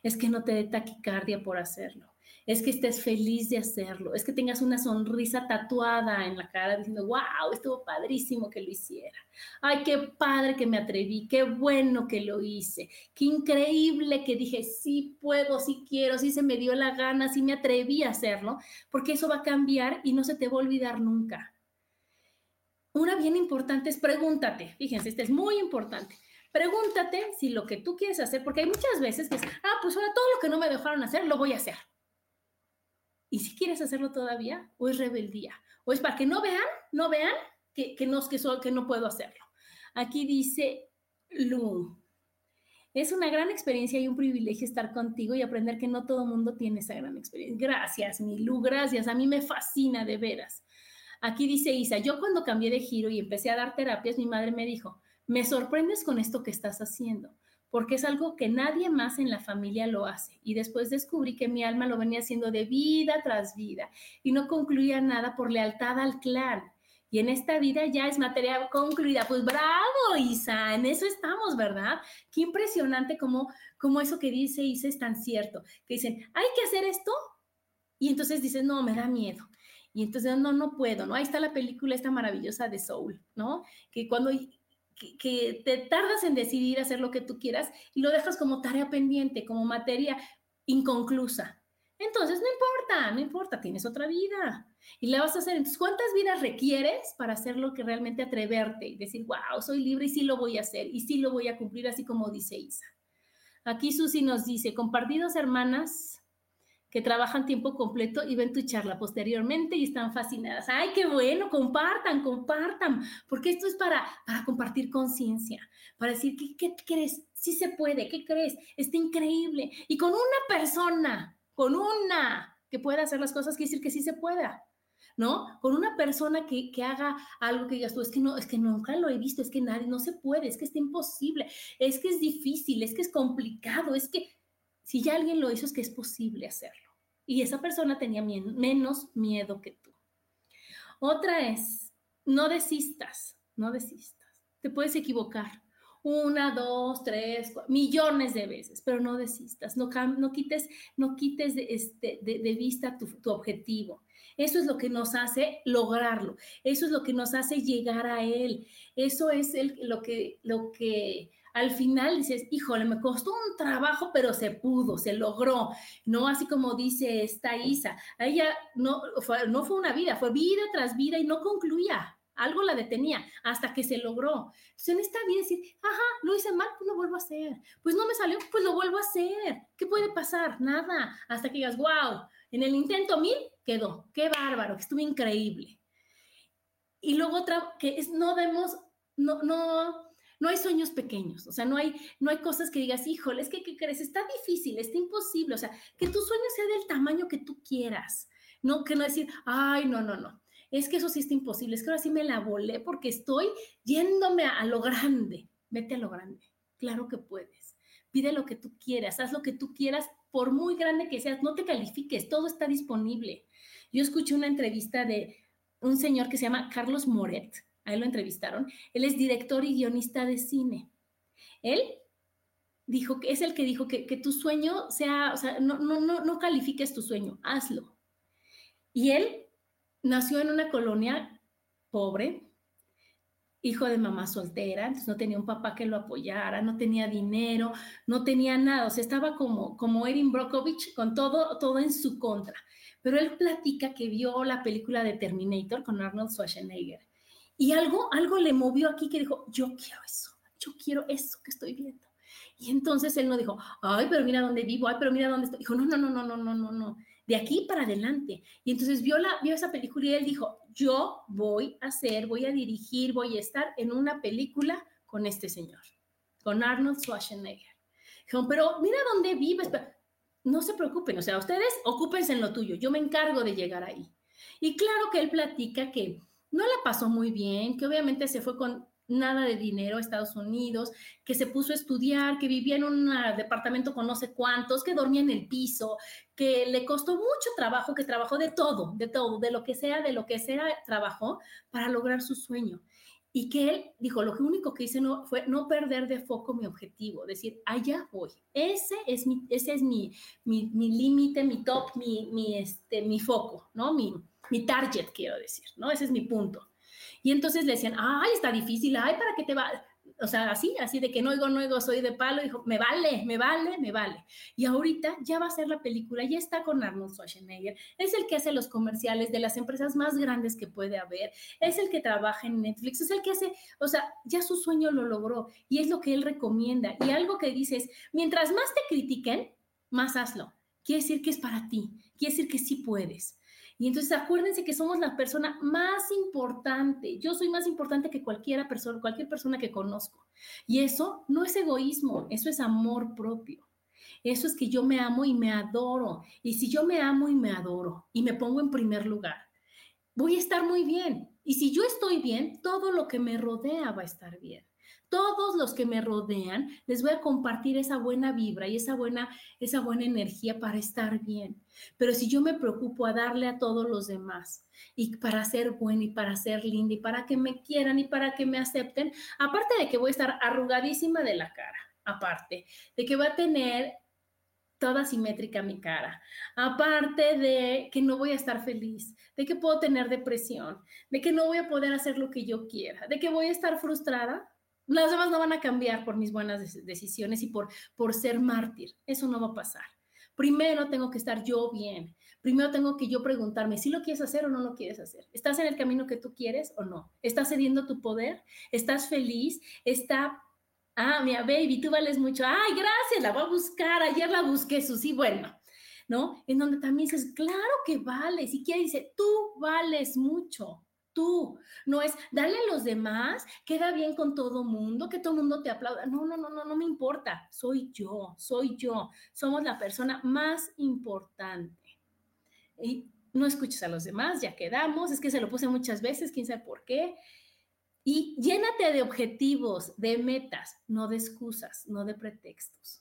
es que no te dé taquicardia por hacerlo, es que estés feliz de hacerlo, es que tengas una sonrisa tatuada en la cara diciendo, wow, estuvo padrísimo que lo hiciera. Ay, qué padre que me atreví, qué bueno que lo hice, qué increíble que dije, sí puedo, sí quiero, sí se me dio la gana, sí me atreví a hacerlo, porque eso va a cambiar y no se te va a olvidar nunca. Una bien importante es pregúntate, fíjense, esta es muy importante. Pregúntate si lo que tú quieres hacer, porque hay muchas veces que es, ah, pues ahora todo lo que no me dejaron hacer, lo voy a hacer. Y si quieres hacerlo todavía, o es rebeldía, o es para que no vean, no vean que, que, no, que, que no puedo hacerlo. Aquí dice Lu, es una gran experiencia y un privilegio estar contigo y aprender que no todo mundo tiene esa gran experiencia. Gracias, mi Lu, gracias. A mí me fascina de veras. Aquí dice Isa, yo cuando cambié de giro y empecé a dar terapias, mi madre me dijo, me sorprendes con esto que estás haciendo, porque es algo que nadie más en la familia lo hace. Y después descubrí que mi alma lo venía haciendo de vida tras vida y no concluía nada por lealtad al clan. Y en esta vida ya es materia concluida. Pues bravo, Isa, en eso estamos, ¿verdad? Qué impresionante como, como eso que dice Isa es tan cierto. Que dicen, hay que hacer esto. Y entonces dices, no, me da miedo. Y entonces, no, no puedo, ¿no? Ahí está la película esta maravillosa de Soul, ¿no? Que cuando que, te tardas en decidir hacer lo que tú quieras y lo dejas como tarea pendiente, como materia inconclusa. Entonces, no importa, no importa, tienes otra vida y la vas a hacer. Entonces, ¿cuántas vidas requieres para hacer lo que realmente atreverte y decir, wow, soy libre y sí lo voy a hacer y sí lo voy a cumplir así como dice Isa? Aquí Susi nos dice, compartidos hermanas, que trabajan tiempo completo y ven tu charla posteriormente y están fascinadas. ¡Ay, qué bueno! Compartan, compartan, porque esto es para, para compartir conciencia, para decir, ¿qué, ¿qué, crees? Sí se puede, ¿qué crees? Está increíble. Y con una persona, con una que pueda hacer las cosas, quiere decir que sí se pueda. ¿no? Con una persona que, que, haga algo que digas tú, es que no, es que nunca lo he visto, es que nadie, no se puede, es que está imposible, es que es difícil, es que es complicado, es que si ya alguien lo hizo, es que es posible hacerlo. Y esa persona tenía menos miedo que tú. Otra es, no desistas, no desistas. Te puedes equivocar una, dos, tres, millones de veces, pero no desistas, no, quites, no quites de, este, vista tu, tu, objetivo. Eso es lo que nos hace lograrlo, eso es lo que nos hace llegar a él, eso es el, lo, que, lo que al final dices, híjole, me costó un trabajo, pero se pudo, se logró, no así como dice esta Isa, ella no fue, una vida, fue vida tras vida y no concluía, algo la detenía hasta que se logró. Entonces en esta vida decir, ajá, lo hice mal, pues lo vuelvo a hacer, pues no me salió, pues lo vuelvo a hacer, ¿qué puede pasar? Nada, hasta que digas, wow, en el intento mil quedó, qué bárbaro, que estuvo increíble. Y luego otra, que es, no demos, no, no, no hay sueños pequeños, o sea, no hay, no hay cosas que digas, híjole, es que, ¿qué crees? Está difícil, está imposible, o sea, que tu sueño sea del tamaño que tú quieras, no que no decir, ay, no, no, no, es que eso sí está imposible, es que ahora sí me la volé porque estoy yéndome a, a lo grande, vete a lo grande, claro que puedes, pide lo que tú quieras, haz lo que tú quieras, por muy grande que seas, no te califiques, todo está disponible. Yo escuché una entrevista de un señor que se llama Carlos Moret, a él lo entrevistaron, él es director y guionista de cine. Él dijo que es el que dijo que, tu sueño sea, o sea, no, no, no, no califiques tu sueño, hazlo. Y él nació en una colonia pobre, hijo de mamá soltera, entonces no tenía un papá que lo apoyara, no tenía dinero, no tenía nada, o sea, estaba como, como Erin Brockovich con todo, todo en su contra. Pero él platica que vio la película de Terminator con Arnold Schwarzenegger y algo, algo le movió aquí que dijo, yo quiero eso, yo quiero eso que estoy viendo. Y entonces él no dijo, ay, pero mira dónde vivo, ay, pero mira dónde estoy. Dijo, no, no, no, no, no, no, no, no, de aquí para adelante. Y entonces vio, la, vio esa película y él dijo, yo voy a hacer, voy a dirigir, voy a estar en una película con este señor, con Arnold Schwarzenegger. Dijo, pero mira dónde vives. No se preocupen, o sea, ustedes ocúpense en lo tuyo, yo me encargo de llegar ahí. Y claro que él platica que no la pasó muy bien, que obviamente se fue con nada de dinero a Estados Unidos, que se puso a estudiar, que vivía en un departamento con no sé cuántos, que dormía en el piso, que le costó mucho trabajo, que trabajó de todo, de todo, de lo que sea, de lo que sea, trabajó para lograr su sueño. Y que él dijo, lo único que hice no, fue no perder de foco mi objetivo, decir, allá voy. Ese es mi, ese es mi, mi, mi límite, mi top, mi, mi, este, mi foco, ¿no? Mi, mi target, quiero decir, ¿no? Ese es mi punto. Y entonces le decían, ay, está difícil, ay, ¿para qué te va? o sea, así, así de que no oigo, no oigo, soy de palo, dijo, me vale, me vale, me vale. Y ahorita ya va a ser la película, ya está con Arnold Schwarzenegger, es el que hace los comerciales de las empresas más grandes que puede haber, es el que trabaja en Netflix, es el que hace, o sea, ya su sueño lo logró y es lo que él recomienda. Y algo que dice es, mientras más te critiquen, más hazlo. Quiere decir que es para ti, quiere decir que sí puedes. Y entonces acuérdense que somos la persona más importante. Yo soy más importante que cualquier persona, cualquier persona que conozco. Y eso no es egoísmo, eso es amor propio. Eso es que yo me amo y me adoro. Y si yo me amo y me adoro y me pongo en primer lugar, voy a estar muy bien. Y si yo estoy bien, todo lo que me rodea va a estar bien todos los que me rodean, les voy a compartir esa buena vibra y esa buena, esa buena energía para estar bien. Pero si yo me preocupo a darle a todos los demás y para ser buena y para ser linda y para que me quieran y para que me acepten, aparte de que voy a estar arrugadísima de la cara, aparte de que va a tener toda simétrica mi cara. Aparte de que no voy a estar feliz, de que puedo tener depresión, de que no voy a poder hacer lo que yo quiera, de que voy a estar frustrada, las demás no van a cambiar por mis buenas decisiones y por, por ser mártir. Eso no va a pasar. Primero tengo que estar yo bien. Primero tengo que yo preguntarme si lo quieres hacer o no lo quieres hacer. ¿Estás en el camino que tú quieres o no? ¿Estás cediendo tu poder? ¿Estás feliz? ¿Está Ah, mira, baby, tú vales mucho. Ay, gracias, la voy a buscar. Ayer la busqué, Susi. Bueno, ¿no? En donde también dices, claro que vales. Y quiere dice, tú vales mucho tú, no es darle a los demás, queda bien con todo mundo, que todo mundo te aplauda. No, no, no, no, no me importa. Soy yo, soy yo. Somos la persona más importante. Y no escuches a los demás, ya quedamos. Es que se lo puse muchas veces, quién sabe por qué. Y llénate de objetivos, de metas, no de excusas, no de pretextos.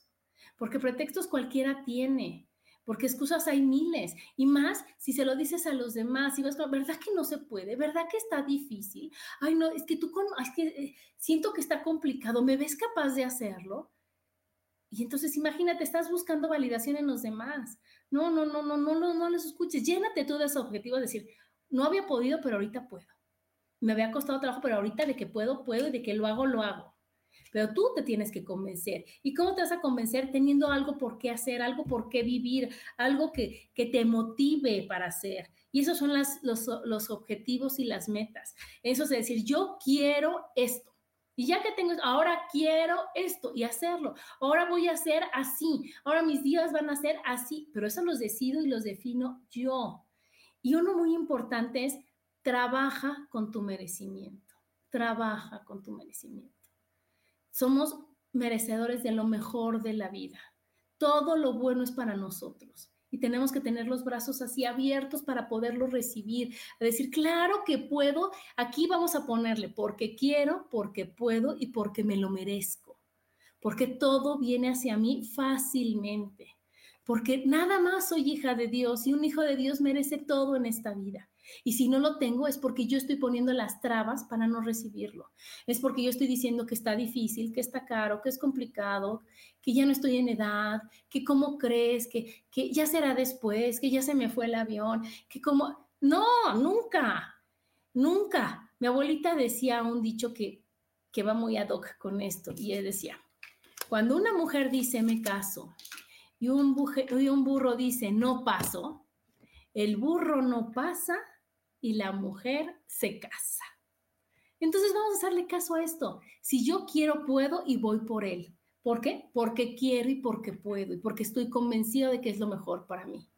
Porque pretextos cualquiera tiene porque excusas hay miles, y más si se lo dices a los demás, y vas, ¿verdad que no se puede? ¿Verdad que está difícil? Ay, no, es que tú, con, es que eh, siento que está complicado, ¿me ves capaz de hacerlo? Y entonces imagínate, estás buscando validación en los demás. No, no, no, no, no, no, no los escuches. Llénate tú de ese objetivo de decir, no había podido, pero ahorita puedo. Me había costado trabajo, pero ahorita de que puedo, puedo y de que lo hago, lo hago pero tú te tienes que convencer. ¿Y cómo te vas a convencer? Teniendo algo por qué hacer, algo por qué vivir, algo que, que te motive para hacer. Y esos son los, los objetivos y las metas. Eso es decir, yo quiero esto. Y ya que tengo, ahora quiero esto y hacerlo. Ahora voy a hacer así. Ahora mis días van a ser así. Pero eso los decido y los defino yo. Y uno muy importante es, trabaja con tu merecimiento. Trabaja con tu merecimiento. Somos merecedores de lo mejor de la vida. Todo lo bueno es para nosotros y tenemos que tener los brazos así abiertos para poderlo recibir, decir, claro que puedo, aquí vamos a ponerle porque quiero, porque puedo y porque me lo merezco, porque todo viene hacia mí fácilmente, porque nada más soy hija de Dios y un hijo de Dios merece todo en esta vida. Y si no lo tengo es porque yo estoy poniendo las trabas para no recibirlo. Es porque yo estoy diciendo que está difícil, que está caro, que es complicado, que ya no estoy en edad, que cómo crees, que, que ya será después, que ya se me fue el avión, que como... No, nunca, nunca. Mi abuelita decía un dicho que, que va muy ad hoc con esto y él decía, cuando una mujer dice me caso y un, y un burro dice no paso, el burro no pasa y la mujer se casa. Entonces vamos a hacerle caso a esto. Si yo quiero, puedo y voy por él. ¿Por qué? Porque quiero y porque puedo y porque estoy convencido de que es lo mejor para mí.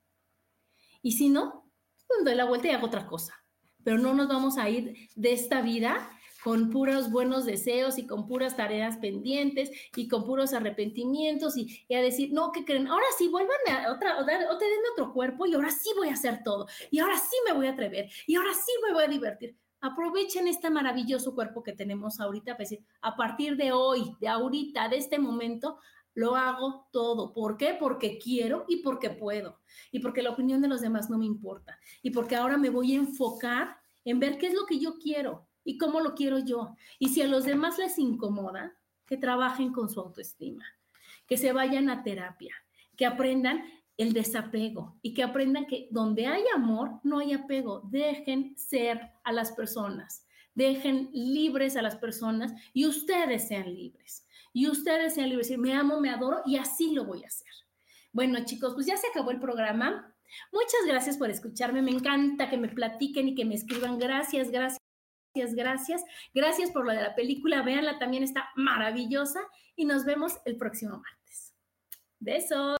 Y si no, pues doy la vuelta y hago otra cosa. Pero no nos vamos a ir de esta vida con puros buenos deseos y con puras tareas pendientes y con puros arrepentimientos y, a decir, no, ¿qué creen? Ahora sí, vuelvan a otra, o, o te den otro cuerpo y ahora sí voy a hacer todo y ahora sí me voy a atrever y ahora sí me voy a divertir. Aprovechen este maravilloso cuerpo que tenemos ahorita decir, a partir de hoy, de ahorita, de este momento, lo hago todo. ¿Por qué? Porque quiero y porque puedo. Y porque la opinión de los demás no me importa. Y porque ahora me voy a enfocar en ver qué es lo que yo quiero y cómo lo quiero yo. Y si a los demás les incomoda, que trabajen con su autoestima, que se vayan a terapia, que aprendan el desapego y que aprendan que donde hay amor no hay apego. Dejen ser a las personas, dejen libres a las personas y ustedes sean libres. Y ustedes sean libres, decir, me amo, me adoro y así lo voy a hacer. Bueno, chicos, pues ya se acabó el programa. Muchas gracias por escucharme. Me encanta que me platiquen y que me escriban. Gracias, gracias. Gracias, gracias. Gracias por lo de la película. Véanla, también está maravillosa. Y nos vemos el próximo martes. Besos.